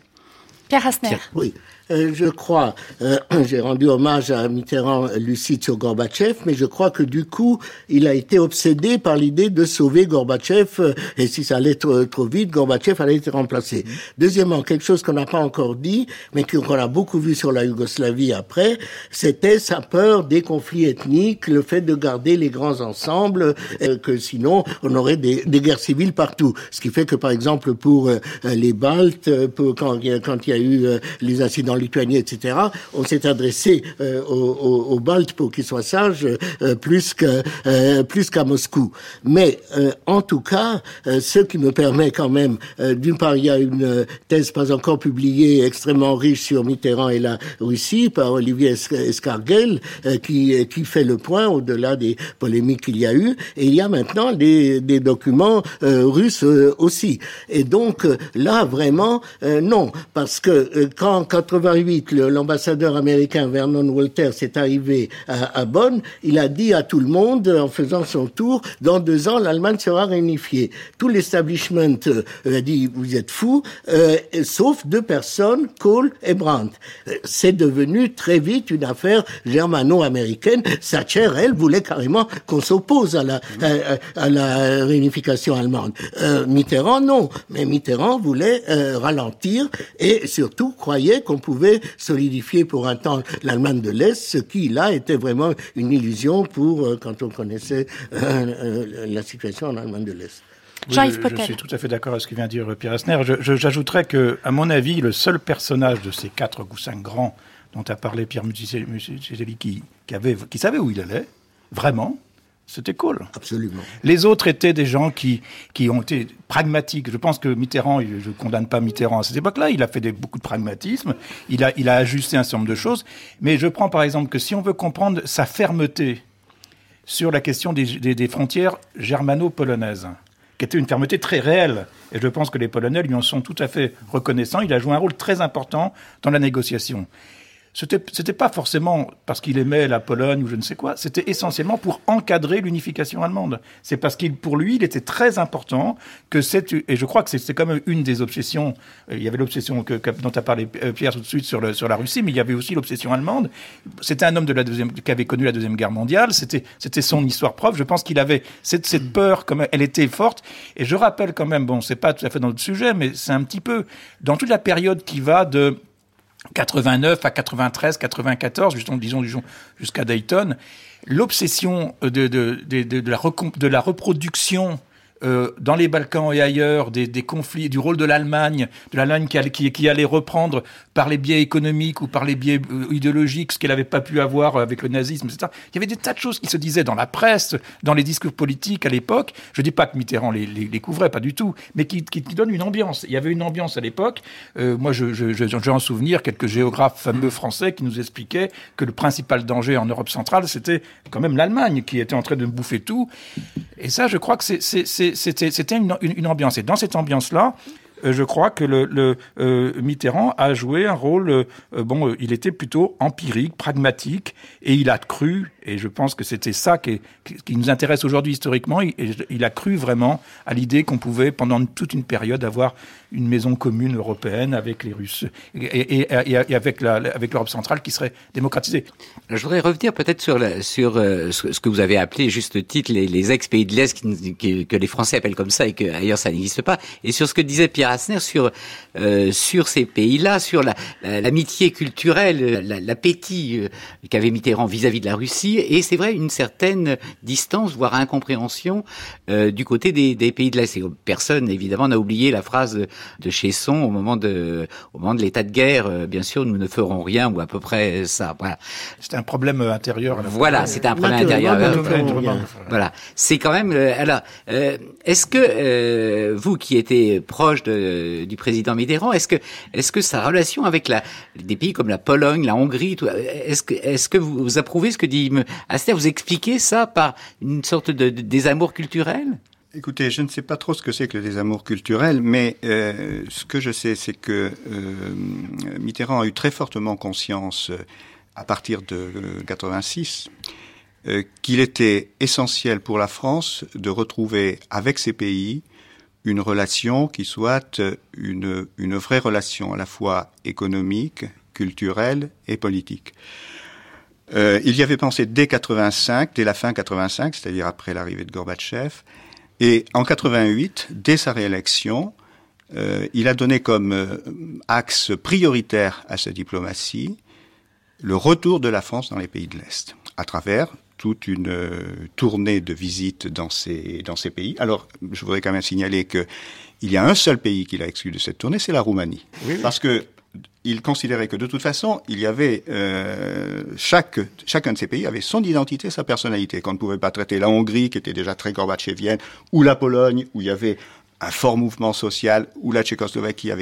Pierre Hasner. Oui. Euh, je crois, euh, j'ai rendu hommage à Mitterrand lucide sur Gorbatchev, mais je crois que du coup, il a été obsédé par l'idée de sauver Gorbatchev, euh, et si ça allait trop, trop, vite, Gorbatchev allait être remplacé. Deuxièmement, quelque chose qu'on n'a pas encore dit, mais qu'on a beaucoup vu sur la Yougoslavie après, c'était sa peur des conflits ethniques, le fait de garder les grands ensembles, que sinon on aurait des, des, guerres civiles partout. Ce qui fait que, par exemple, pour les Baltes, pour, quand, quand il y a eu les incidents en Lituanie, etc., on s'est adressé euh, aux, aux, Baltes pour qu'ils soient sages euh, plus que euh, plus qu'à Moscou. Mais en tout cas, ce qui me permet quand même, d'une part, il y a une thèse pas encore publiée extrêmement riche sur Mitterrand et la Russie par Olivier Escarguel qui qui fait le point au-delà des polémiques qu'il y a eu. Et il y a maintenant des, documents russes aussi. Et donc là, vraiment, non, parce que quand 80 l'ambassadeur américain Vernon Walters est arrivé à, Bonn. Il a dit à tout le monde, en faisant son tour, dans deux ans, l'Allemagne sera réunifiée. Tout l'establishment euh, a dit, vous êtes fous, euh, sauf deux personnes, Kohl et Brandt. Euh, c'est devenu très vite une affaire germano-américaine. Thatcher, elle, voulait carrément qu'on s'oppose à la, à, la réunification allemande. Mitterrand, non. Mais Mitterrand voulait ralentir et surtout croyait qu'on pouvait solidifier pour un temps l'Allemagne de l'Est, ce qui là était vraiment une illusion pour euh, quand on connaissait euh, euh, la situation en Allemagne de l'Est. je, je, suis tout à fait d'accord avec ce que vient de dire Pierre Asner. J'ajouterais que, à mon avis, le seul personnage de ces quatre ou cinq grands dont a parlé Pierre Musiceli qui, qui, avait, qui savait où il allait, vraiment, c'était cool. Absolument. Les autres étaient des gens qui, qui ont été pragmatiques. Je pense que Mitterrand, je ne condamne pas Mitterrand à cette époque-là, il a fait des, beaucoup de pragmatisme, il a, il a ajusté un certain nombre de choses. Mais je prends par exemple que si on veut comprendre sa fermeté sur la question des, des, des frontières germano-polonaises, qui était une fermeté très réelle, et je pense que les Polonais lui en sont tout à fait reconnaissants, il a joué un rôle très important dans la négociation c'était c'était pas forcément parce qu'il aimait la Pologne ou je ne sais quoi, c'était essentiellement pour encadrer l'unification allemande. C'est parce qu'il pour lui, il était très important que cette et je crois que c'est quand même une des obsessions. Euh, il y avait l'obsession que, dont a parlé euh, Pierre tout de suite sur le, sur la Russie, mais il y avait aussi l'obsession allemande. C'était un homme de la deuxième qui avait connu la deuxième guerre mondiale. C'était c'était son histoire propre. Je pense qu'il avait cette cette peur comme elle était forte. Et je rappelle quand même, bon, c'est pas tout à fait dans le sujet, mais c'est un petit peu dans toute la période qui va de 89 à 93, 94, disons, disons jusqu'à Dayton, l'obsession de, de, de, de, la, de la reproduction euh, dans les Balkans et ailleurs des, des conflits, du rôle de l'Allemagne, de l'Allemagne qui, qui, qui, allait reprendre par les biais économiques ou par les biais euh, idéologiques ce qu'elle n'avait pas pu avoir avec le nazisme, etc. Il y avait des tas de choses qui se disaient dans la presse, dans les discours politiques à l'époque. Je dis pas que Mitterrand les, les, couvrait, pas du tout, mais qui, qui, donnent une ambiance. Il y avait une ambiance à l'époque. Euh, moi, je, je, je, j'ai en souvenir quelques géographes fameux français qui nous expliquaient que le principal danger en Europe centrale, c'était quand même l'Allemagne qui était en train de bouffer tout. Et ça, je crois que c'était une, une, ambiance. Et dans cette ambiance-là, je crois que le, le euh, Mitterrand a joué un rôle. Euh, bon, il était plutôt empirique, pragmatique, et il a cru. Et je pense que c'était ça qui, nous intéresse aujourd'hui historiquement. Il, a cru vraiment à l'idée qu'on pouvait, pendant toute une période, avoir une maison commune européenne avec les Russes et, avec l'Europe centrale qui serait démocratisée. Je voudrais revenir peut-être sur, sur ce que vous avez appelé juste titre les, ex-pays de l'Est que les Français appellent comme ça et que ailleurs ça n'existe pas, et sur ce que disait Pierre sur euh, sur ces pays-là, sur l'amitié la, culturelle, l'appétit euh, qu'avait Mitterrand vis-à-vis de la Russie, et c'est vrai une certaine distance, voire incompréhension euh, du côté des, des pays de l'Est. Personne, évidemment, n'a oublié la phrase de Chesson au moment de au moment de l'état de guerre. Euh, bien sûr, nous ne ferons rien ou à peu près ça. Voilà. C'est un problème intérieur. Voilà, c'est un problème intérieur. Voilà, c'est quand même. alors, est-ce que vous qui étiez proche de euh, du président Mitterrand. Est-ce que, est-ce que sa relation avec la, des pays comme la Pologne, la Hongrie, est-ce que, est-ce que vous, approuvez ce que dit Aster Vous expliquez ça par une sorte de, désamour culturel Écoutez, je ne sais pas trop ce que c'est que le désamour culturel, mais euh, ce que je sais, c'est que euh, Mitterrand a eu très fortement conscience à partir de 86 qu'il était essentiel pour la France de retrouver avec ces pays une relation qui soit une vraie relation à la fois économique culturelle et politique. Euh, il y avait pensé dès 85, dès la fin 85, c'est-à-dire après l'arrivée de Gorbatchev, et en 88, dès sa réélection, euh, il a donné comme euh, axe prioritaire à sa diplomatie le retour de la France dans les pays de l'Est, à travers toute une euh, tournée de visites dans ces, dans ces pays. Alors, je voudrais quand même signaler que il y a un seul pays qu'il a exclu de cette tournée, c'est la Roumanie. Parce que il considérait que de toute façon, il y avait euh, chaque chacun de ces pays avait son identité, sa personnalité. Qu'on ne pouvait pas traiter la Hongrie, qui était déjà très gorbatchevienne, ou la Pologne, où il y avait un fort mouvement social, ou la Tchécoslovaquie,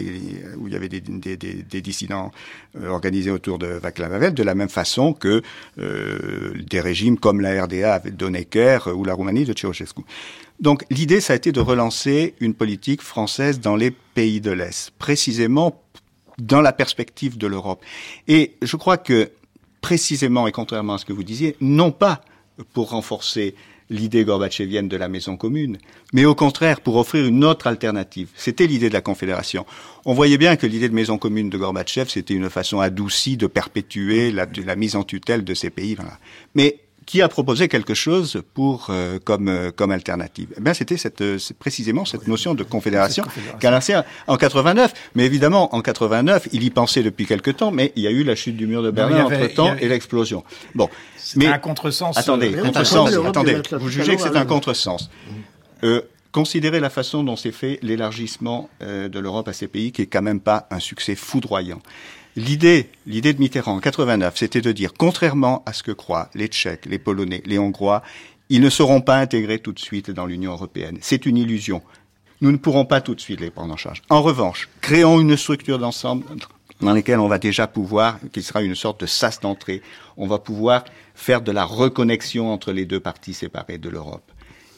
où il y avait des, des, des, dissidents euh, organisés autour de Václav Havel, de la même façon que euh, des régimes comme la RDA avec Donecker ou la Roumanie de Ceausescu. Donc l'idée, ça a été de relancer une politique française dans les pays de l'Est, précisément dans la perspective de l'Europe. Et je crois que précisément, et contrairement à ce que vous disiez, non pas pour renforcer l'idée gorbatchevienne de la maison commune, mais au contraire pour offrir une autre alternative. C'était l'idée de la Confédération. On voyait bien que l'idée de maison commune de Gorbatchev, c'était une façon adoucie de perpétuer la, mise en tutelle de ces pays. Voilà. Mais qui a proposé quelque chose pour euh, comme euh, comme alternative. Eh bien, c'était cette euh, précisément cette notion de confédération qu'a lancée en 89. Mais évidemment, en 89, il y pensait depuis quelque temps, mais il y a eu la chute du mur de Berlin entre temps et l'explosion. Bon, mais un contresens. Attendez, contresens. Attendez, vous jugez que c'est un contresens. Euh, considérez la façon dont s'est fait l'élargissement de l'Europe à ces pays, qui est quand même pas un succès foudroyant. L'idée, l'idée de Mitterrand en 89, c'était de dire, contrairement à ce que croient les Tchèques, les Polonais, les Hongrois, ils ne seront pas intégrés tout de suite dans l'Union européenne. C'est une illusion. Nous ne pourrons pas tout de suite les prendre en charge. En revanche, créons une structure d'ensemble dans laquelle on va déjà pouvoir, qui sera une sorte de sas d'entrée, on va pouvoir faire de la reconnexion entre les deux parties séparées de l'Europe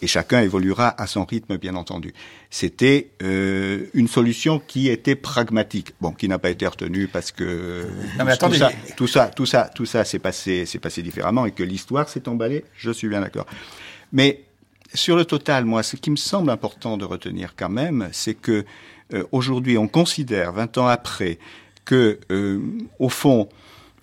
et chacun évoluera à son rythme, bien entendu. C'était euh, une solution qui était pragmatique, bon, qui n'a pas été retenue parce que non, mais attendez, tout, ça, tout ça, tout ça, s'est passé, s'est passé différemment et que l'histoire s'est emballée. Je suis bien d'accord. Mais sur le total, moi, ce qui me semble important de retenir quand même, c'est que euh, aujourd'hui, on considère, 20 ans après, que euh, au fond,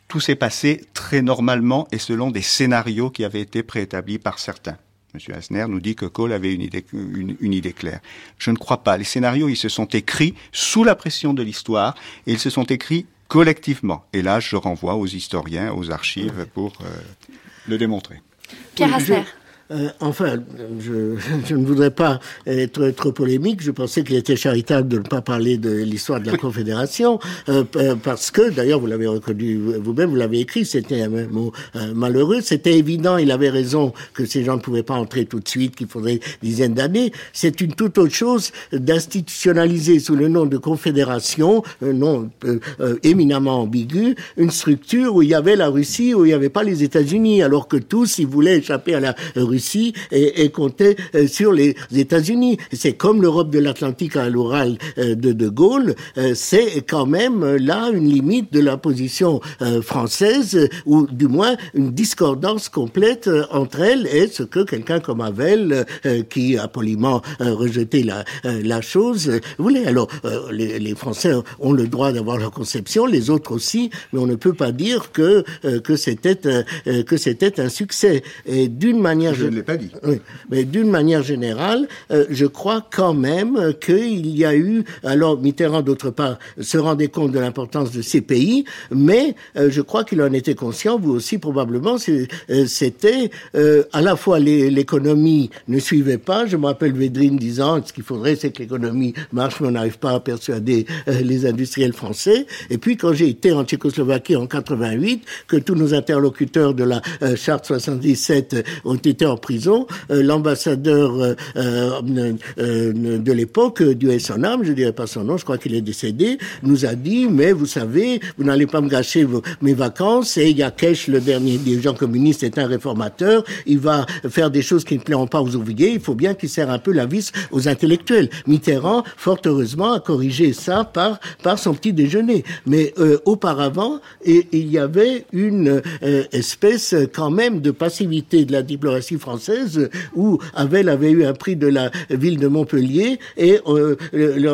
tout s'est passé très normalement et selon des scénarios qui avaient été préétablis par certains. M. Asner nous dit que Kohl avait une idée, une, idée claire. Je ne crois pas. Les scénarios, ils se sont écrits sous la pression de l'histoire et ils se sont écrits collectivement. Et là, je renvoie aux historiens, aux archives pour euh, le démontrer. Pierre Asner. Euh, enfin, je, je, ne voudrais pas être trop polémique. Je pensais qu'il était charitable de ne pas parler de l'histoire de la Confédération, euh, parce que, d'ailleurs, vous l'avez reconnu vous-même, vous l'avez écrit, c'était un mot euh, malheureux. C'était évident, il avait raison que ces gens ne pouvaient pas entrer tout de suite, qu'il faudrait dizaines d'années. C'est une toute autre chose d'institutionnaliser sous le nom de Confédération, un nom euh, éminemment ambigu, une structure où il y avait la Russie, où il n'y avait pas les États-Unis, alors que tous, ils voulaient échapper à la Russie et, et comptait euh, sur les États-Unis. C'est comme l'Europe de l'Atlantique à l'oral euh, de De Gaulle, euh, c'est quand même là une limite de la position française, ou du moins une discordance complète entre elles et ce que quelqu'un comme Havel, qui a poliment rejeté la, chose, voulait. Alors, les, Français ont le droit d'avoir leur conception, les autres aussi, mais on ne peut pas dire que que c'était que c'était un succès. Et d'une manière je ne l'ai pas dit. Oui, mais d'une manière générale, euh, je crois quand même qu'il y a eu, alors Mitterrand d'autre part se rendait compte de l'importance de ces pays, mais euh, je crois qu'il en était conscient, vous aussi probablement, euh, c'était à la fois l'économie ne suivait pas, je me rappelle Védrine disant ce qu'il faudrait c'est que l'économie marche, mais on n'arrive pas à persuader les industriels français, et puis quand j'ai été en Tchécoslovaquie en 88, que tous nos interlocuteurs de la charte 77 ont été en prison, euh, l'ambassadeur euh, euh, de l'époque du SNAM, je dirais pas son nom, je crois qu'il est décédé, nous a dit, mais vous savez, vous n'allez pas me gâcher mes vacances, et Yakesh, le dernier dirigeant communiste, est un réformateur, il va faire des choses qui ne plairont pas aux ouvriers, il faut bien qu'il serre un peu la vis aux intellectuels. Mitterrand, fort heureusement, a corrigé ça par, par son petit déjeuner. Mais auparavant, il y avait une espèce quand même de passivité de la diplomatie française où Havel avait eu un prix de la ville de Montpellier et euh,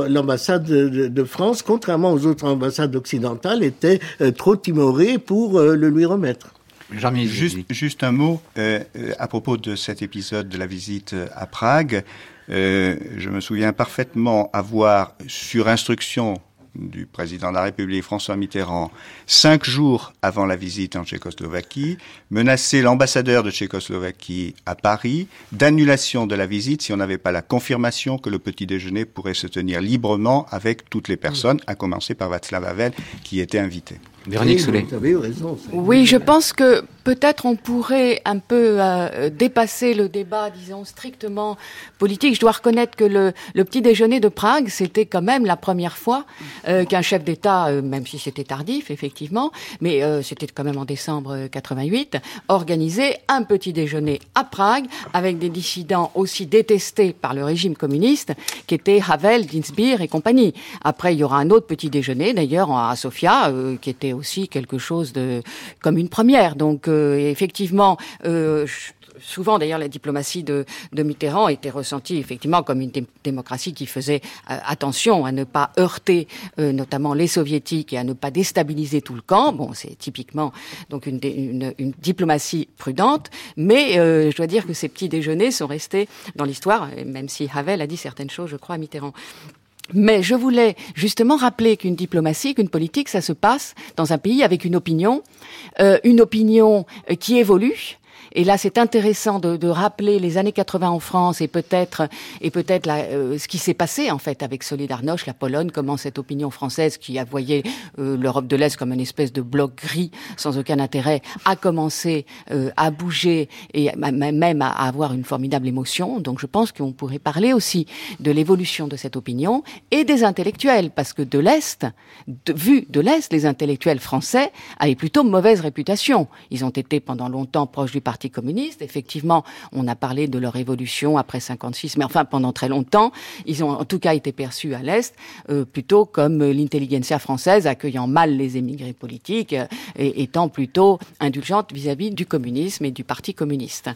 l'ambassade de, France, contrairement aux autres ambassades occidentales, était euh, trop timorée pour euh, le lui remettre. Juste, juste un mot à propos de cet épisode de la visite à Prague. je me souviens parfaitement avoir, sur instruction du président de la République François Mitterrand, cinq jours avant la visite en Tchécoslovaquie, menacé l'ambassadeur de Tchécoslovaquie à Paris d'annulation de la visite si on n'avait pas la confirmation que le petit déjeuner pourrait se tenir librement avec toutes les personnes, à commencer par Václav Havel qui était invité. Véronique Soulet. Oui, je pense que peut-être on pourrait un peu euh, dépasser le débat, disons, strictement politique. Je dois reconnaître que le, le petit déjeuner de Prague, c'était quand même la première fois euh, qu'un chef d'État, euh, même si c'était tardif, effectivement, mais c'était quand même en décembre 88, organisait un petit déjeuner à Prague avec des dissidents aussi détestés par le régime communiste, qui étaient Havel, Dinsbeer et compagnie. Après, il y aura un autre petit déjeuner, d'ailleurs, à Sofia, qui était aussi quelque chose de comme une première. Donc euh, effectivement, euh, souvent d'ailleurs la diplomatie de, de, Mitterrand était ressentie effectivement comme une démocratie qui faisait euh, attention à ne pas heurter notamment les soviétiques et à ne pas déstabiliser tout le camp. Bon, c'est typiquement donc une, une, une, diplomatie prudente, mais je dois dire que ces petits déjeuners sont restés dans l'histoire, même si Havel a dit certaines choses, je crois, à Mitterrand. Mais je voulais justement rappeler qu'une diplomatie, qu'une politique, ça se passe dans un pays avec une opinion, euh, une opinion euh, qui évolue, et là, c'est intéressant de, de, rappeler les années 80 en France et peut-être et peut-être euh, ce qui s'est passé en fait avec Solidarność, la Pologne, comment cette opinion française qui a voyé euh, l'Europe de l'Est comme une espèce de bloc gris sans aucun intérêt a commencé euh, à bouger et même à, avoir une formidable émotion. Donc, je pense qu'on pourrait parler aussi de l'évolution de cette opinion et des intellectuels, parce que de l'Est, vu de l'Est, les intellectuels français avaient plutôt mauvaise réputation. Ils ont été pendant longtemps proches du Parti Parti communiste. Effectivement, on a parlé de leur évolution après 56, mais enfin pendant très longtemps, ils ont en tout cas été perçus à l'Est euh, plutôt comme l'intelligentsia française accueillant mal les émigrés politiques euh, et étant plutôt indulgente vis-à-vis du communisme et du Parti communiste.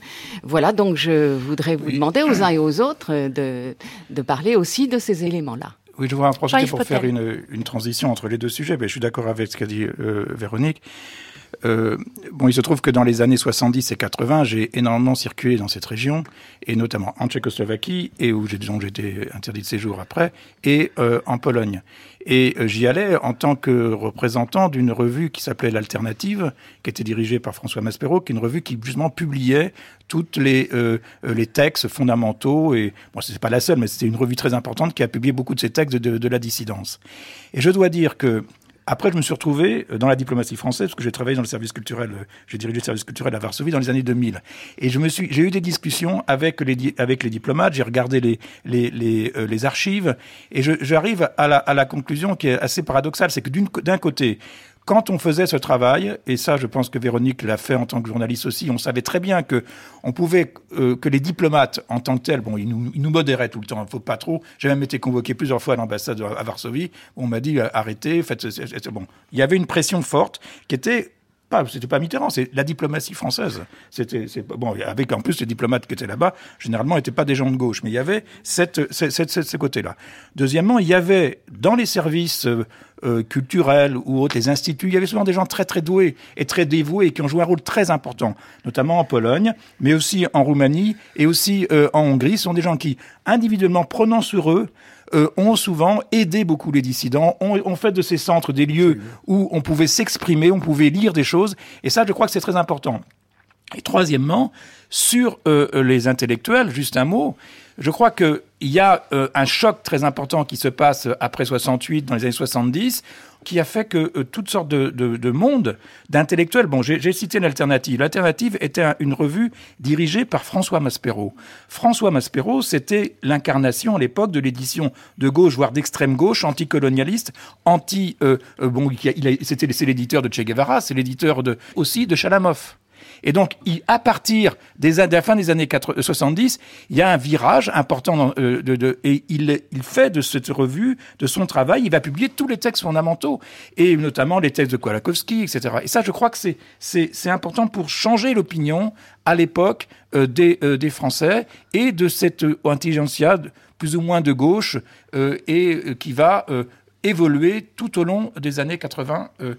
Voilà, donc je voudrais vous demander aux uns et aux autres de, de parler aussi de ces éléments-là. Oui, je voudrais en profiter pour faire une, une, transition entre les deux sujets. Mais je suis d'accord avec ce qu'a dit euh, Véronique. Euh, bon, il se trouve que dans les années 70 et 80, j'ai énormément circulé dans cette région, et notamment en Tchécoslovaquie, et où j'ai j'étais interdit de séjour après, et euh, en Pologne. Et euh, j'y allais en tant que représentant d'une revue qui s'appelait L'Alternative, qui était dirigée par François Maspero, qui est une revue qui justement publiait toutes les, les textes fondamentaux. Et bon, c'est pas la seule, mais c'était une revue très importante qui a publié beaucoup de ces textes de, de la dissidence. Et je dois dire que après, je me suis retrouvé euh, dans la diplomatie française, parce que j'ai travaillé dans le service culturel, euh, j'ai dirigé le service culturel à Varsovie dans les années 2000. Et je me suis, j'ai eu des discussions avec les, avec diplomates, j'ai regardé les, euh, archives, et j'arrive à la, à la conclusion qui est assez paradoxale, c'est que d'un côté, quand on faisait ce travail, et ça, je pense que Véronique l'a fait en tant que journaliste aussi, on savait très bien que euh, les diplomates en tant que tels, bon, ils nous, modéraient tout le temps, il faut pas trop. J'ai même été convoqué plusieurs fois à l'ambassade à Varsovie. On m'a dit arrêtez, faites. Bon, il y avait une pression forte qui était pas, c'était pas Mitterrand, c'est la diplomatie française. C'était, bon, avec en plus les diplomates qui étaient là-bas, généralement n'étaient pas des gens de gauche, mais il y avait cette, cette, cette, ce côté-là. Deuxièmement, il y avait dans les services euh, euh, culturels ou autres, les instituts, il y avait souvent des gens très très doués et très dévoués qui ont joué un rôle très important, notamment en Pologne, mais aussi en Roumanie et aussi euh, en Hongrie. Ce sont des gens qui, individuellement, prenant sur eux, euh, ont souvent aidé beaucoup les dissidents, ont, fait de ces centres des lieux où on pouvait s'exprimer, on pouvait lire des choses, et ça, je crois que c'est très important. Et troisièmement, sur euh, les intellectuels, juste un mot, je crois qu'il y a euh, un choc très important qui se passe après 68, dans les années 70, qui a fait que euh, toutes sortes de, de, de mondes d'intellectuels. Bon, j'ai cité l'alternative. L'alternative était une revue dirigée par François Maspero. François Maspero, c'était l'incarnation à l'époque de l'édition de gauche, voire d'extrême gauche, anticolonialiste, anti. Euh, euh bon, c'était c'est l'éditeur de Che Guevara, c'est l'éditeur de aussi de Chalamov. Et donc, à partir des, de la fin des années 70, il y a un virage important euh, et il, fait de cette revue, de son travail, il va publier tous les textes fondamentaux et notamment les textes de Kolakowski, etc. Et ça, je crois que c'est important pour changer l'opinion à l'époque euh, des, euh, des Français et de cette intelligentsia plus ou moins de gauche et qui va évolué tout au long des années 80 euh,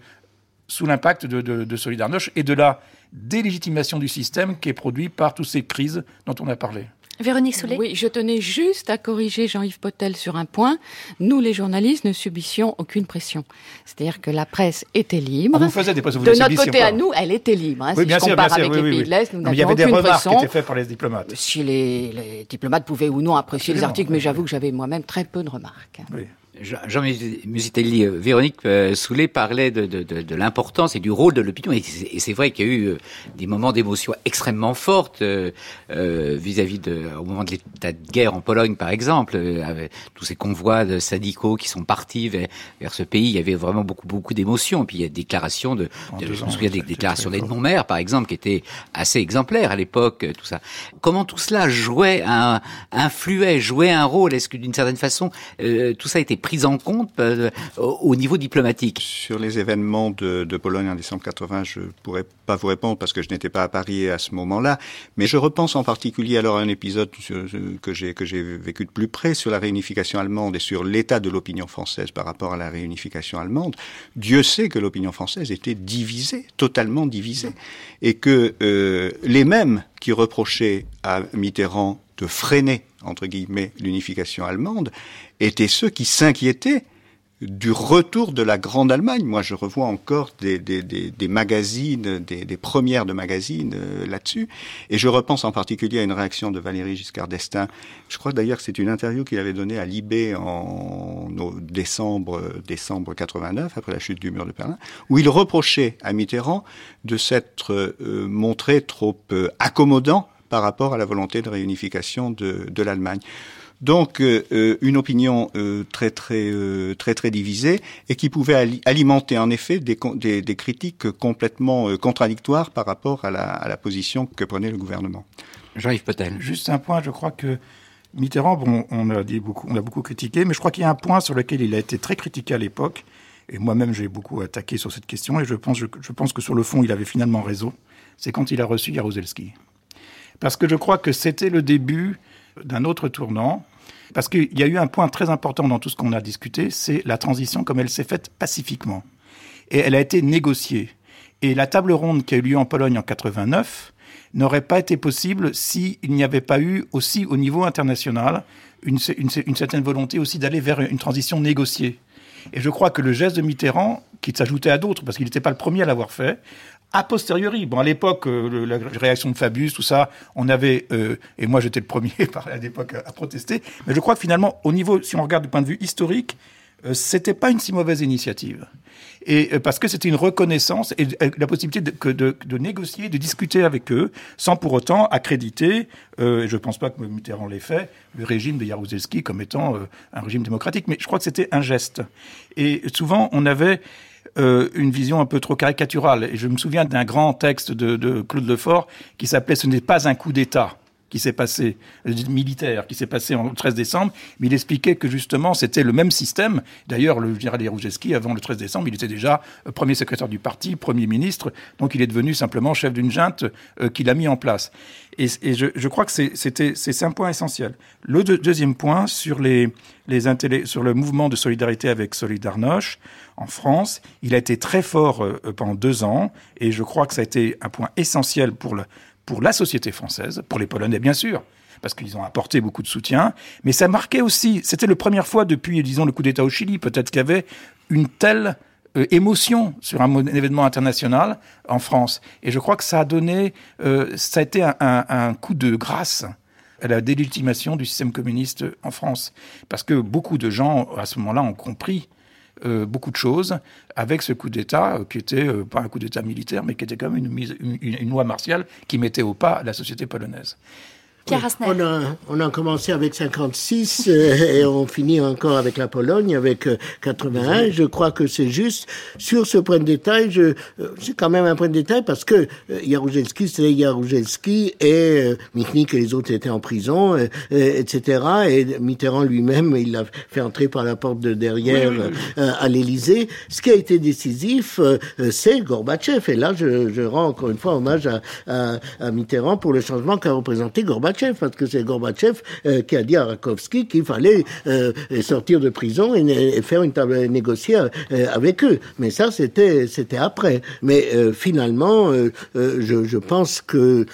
sous l'impact de, de, Solidarność et de la délégitimation du système qui est produit par toutes ces crises dont on a parlé. Véronique Soulet Oui, je tenais juste à corriger Jean-Yves Potel sur un point. Nous, les journalistes, ne subissions aucune pression. C'est-à-dire que la presse était libre. Ah, vous faisiez des pressions, De notre côté à nous, elle était libre. Hein. Oui, si bien je sûr, bien sûr, avec oui, les oui, pays de l'Est, nous Il y avait des aucune remarques pression. qui étaient faites par les diplomates. Si les, les diplomates pouvaient ou non apprécier les articles, mais oui. j'avoue que j'avais moi-même très peu de remarques. Oui. Jean Jean Musitelli, euh, Véronique euh, Soulet parlait de, de, de, de l'importance et du rôle de l'opinion. Et c'est vrai qu'il y a eu euh, des moments d'émotion extrêmement fortes euh, euh, vis-à-vis de, au moment de l'état de guerre en Pologne, par exemple, avec tous ces convois de syndicaux qui sont partis vers, vers ce pays. Il y avait vraiment beaucoup, beaucoup d'émotions. Et puis il y a des déclarations de, je me souviens des déclarations d'Edmond Maire, par exemple, qui étaient assez exemplaires à l'époque, tout ça. Comment tout cela jouait, un, influait, jouait un rôle? Est-ce que d'une certaine façon, euh, tout ça a été pris en compte euh, au, au niveau diplomatique Sur les événements de, Pologne en décembre 80, je pourrais pas vous répondre parce que je n'étais pas à Paris à ce moment-là. Mais je repense en particulier alors à un épisode j'ai que j'ai vécu de plus près sur la réunification allemande et sur l'état de l'opinion française par rapport à la réunification allemande. Dieu sait que l'opinion française était divisée, totalement divisée, et que euh, les mêmes qui reprochaient à Mitterrand de freiner entre guillemets l'unification allemande étaient ceux qui s'inquiétaient du retour de la Grande Allemagne. Moi, je revois encore des, des, des, des magazines, des, premières de magazines euh, là-dessus. Et je repense en particulier à une réaction de Valéry Giscard d'Estaing. Je crois d'ailleurs que c'est une interview qu'il avait donnée à Libé en décembre, décembre 89, après la chute du mur de Berlin, où il reprochait à Mitterrand de s'être euh, montré trop euh, accommodant par rapport à la volonté de réunification de, de l'Allemagne. Donc euh, euh, une opinion euh, très très euh, très très divisée et qui pouvait ali- alimenter en effet des, con- des, des critiques complètement euh, contradictoires par rapport à la, à la position que prenait le gouvernement. Jean-Yves Potel. Juste un point, je crois que Mitterrand, bon, on l'a dit beaucoup, on l'a beaucoup critiqué, mais je crois qu'il y a un point sur lequel il a été très critiqué à l'époque, et moi-même j'ai beaucoup attaqué sur cette question, et je pense, je, je pense que sur le fond il avait finalement raison. C'est quand il a reçu Jaruzelski, parce que je crois que c'était le début d'un autre tournant. Parce qu'il y a eu un point très important dans tout ce qu'on a discuté, c'est la transition comme elle s'est faite pacifiquement. Et elle a été négociée. Et la table ronde qui a eu lieu en Pologne en 89 n'aurait pas été possible s'il n'y avait pas eu aussi au niveau international une, une, une certaine volonté aussi d'aller vers une transition négociée. Et je crois que le geste de Mitterrand, qui s'ajoutait à d'autres, parce qu'il n'était pas le premier à l'avoir fait, a posteriori, bon, à l'époque, euh, la réaction de Fabius, tout ça, on avait, euh, et moi j'étais le premier à l'époque à, protester, mais je crois que finalement, au niveau, si on regarde du point de vue historique, euh, c'était pas une si mauvaise initiative. Et euh, parce que c'était une reconnaissance et euh, la possibilité de, de, de négocier, de discuter avec eux, sans pour autant accréditer, euh, et je pense pas que Mitterrand l'ait fait, le régime de Jaruzelski comme étant un régime démocratique, mais je crois que c'était un geste. Et souvent, on avait euh, une vision un peu trop caricaturale. Et je me souviens d'un grand texte de, de Claude Lefort qui s'appelait Ce n'est pas un coup d'État qui s'est passé, militaire, qui s'est passé en 13 décembre, mais il expliquait que justement c'était le même système. D'ailleurs, le général Jaruzelski, avant le 13 décembre, il était déjà euh, premier secrétaire du parti, premier ministre, donc il est devenu simplement chef d'une junte euh, qu'il a mis en place. Et, je, crois que c'est- un point essentiel. Le deux- deuxième point sur les, les sur le mouvement de solidarité avec Solidarność en France, il a été très fort euh, pendant deux ans, et je crois que ça a été un point essentiel pour le pour la société française, pour les Polonais bien sûr, parce qu'ils ont apporté beaucoup de soutien, mais ça marquait aussi, c'était la première fois depuis, disons, le coup d'État au Chili, peut-être qu'il y avait une telle euh, émotion sur un, événement international en France. Et je crois que ça a donné, euh, ça a été un coup de grâce à la délégitimation du système communiste en France. Parce que beaucoup de gens, à ce moment-là, ont compris euh, beaucoup de choses avec ce coup d'État euh, qui était euh, pas un coup d'État militaire, mais qui était quand même une, mise, une, une loi martiale qui mettait au pas la société polonaise. Pierre on, a, on a commencé avec 56 euh, et on finit encore avec la Pologne avec 81. Je crois que c'est juste. Sur ce point de détail, je, c'est quand même un point de détail parce que Jaruzelski, c'est Jaruzelski et Michnik et les autres étaient en prison, etc. Et Mitterrand lui-même, il l'a fait entrer par la porte de derrière à l'Élysée. Ce qui a été décisif, c'est Gorbatchev. Et là, je, je, rends encore une fois hommage à, à, à Mitterrand pour le changement qu'a représenté Gorbatchev, parce que c'est Gorbatchev euh, qui a dit à Rakovsky qu'il fallait euh, sortir de prison et, faire une table négocier euh, avec eux. Mais ça, c'était c'était après. Mais finalement, je pense que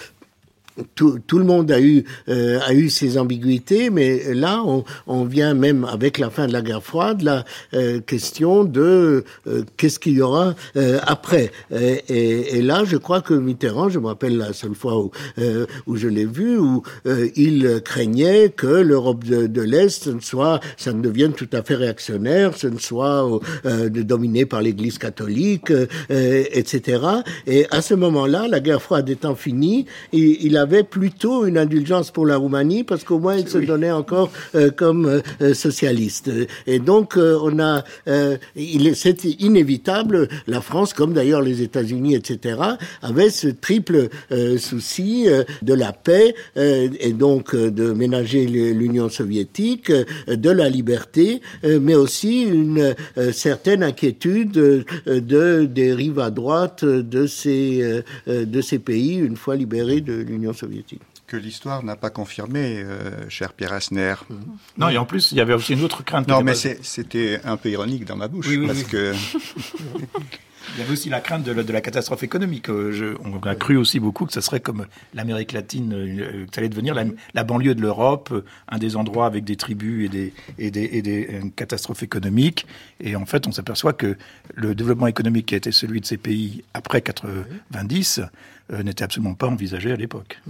tout, tout, le monde a eu euh, a eu ses ambiguïtés, mais là on, on, vient même avec la fin de la guerre froide la euh, question de euh, qu'est-ce qu'il y aura euh, après. Et, et, là, je crois que Mitterrand, je me rappelle la seule fois où où je l'ai vu, où il craignait que l'Europe de, de l'Est ne soit, ça ne devienne tout à fait réactionnaire, ce ne soit dominé par l'Église catholique, etc. Et à ce moment-là, la guerre froide étant finie, il, il a avait plutôt une indulgence pour la Roumanie parce qu'au moins il se donnait encore euh, comme euh, euh, socialiste. Et donc on a, il c'est inévitable. La France, comme d'ailleurs les États-Unis, etc., avait ce triple souci de la paix et donc de ménager l'Union soviétique, de la liberté, mais aussi une certaine inquiétude de des rives à droite de ces de ces pays une fois libérés de l'Union soviétique que l'histoire n'a pas confirmé, euh, cher Pierre Asner. Non, et en plus, il y avait aussi une autre crainte. Non, mais c'était un peu ironique dans ma bouche, parce que... Il y avait aussi la crainte de la, catastrophe économique. Euh, on a cru aussi beaucoup que ce serait comme l'Amérique latine, euh, que ça allait devenir la, banlieue de l'Europe, euh, un des endroits avec des tribus et des, catastrophes économiques. Et en fait, on s'aperçoit que le développement économique qui a été celui de ces pays après 90 n'était absolument pas envisagé à l'époque.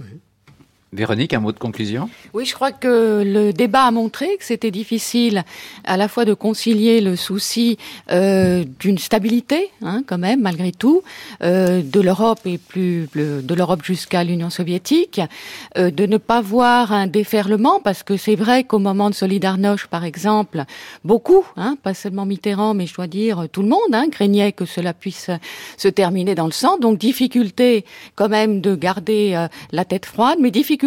Véronique, un mot de conclusion? Oui, je crois que le débat a montré que c'était difficile à la fois de concilier le souci euh, d'une stabilité, hein, quand même, malgré tout, euh, de l'Europe et plus de l'Europe jusqu'à l'Union soviétique, euh, de ne pas voir un déferlement, parce que c'est vrai qu'au moment de Solidarność, par exemple, beaucoup, hein, pas seulement Mitterrand, mais je dois dire tout le monde, hein, craignait que cela puisse se terminer dans le sang. Donc difficulté quand même de garder la tête froide, mais difficulté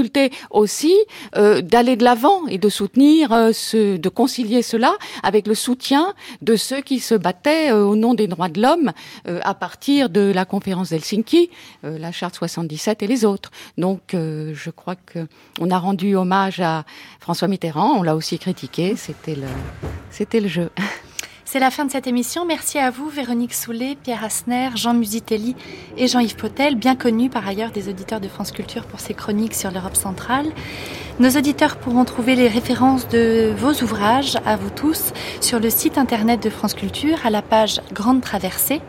aussi euh, d'aller de l'avant et de soutenir, euh, de concilier cela avec le soutien de ceux qui se battaient euh, au nom des droits de l'homme à partir de la conférence d'Helsinki, la charte 77 et les autres. Donc, je crois que on a rendu hommage à François Mitterrand. On l'a aussi critiqué. C'était c'était le jeu. C'est la fin de cette émission. Merci à vous, Véronique Soulet, Pierre Asner, Jean Musitelli et Jean-Yves Potel, bien connus par ailleurs des auditeurs de France Culture pour ces chroniques sur l'Europe centrale. Nos auditeurs pourront trouver les références de vos ouvrages, à vous tous, sur le site internet de France Culture, à la page Grande Traversée.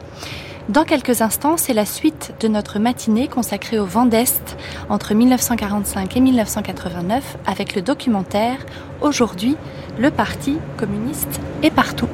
Dans quelques instants, c'est la suite de notre matinée consacrée au vent d'Est entre 1945 et 1989 avec le documentaire Aujourd'hui, le Parti communiste est partout.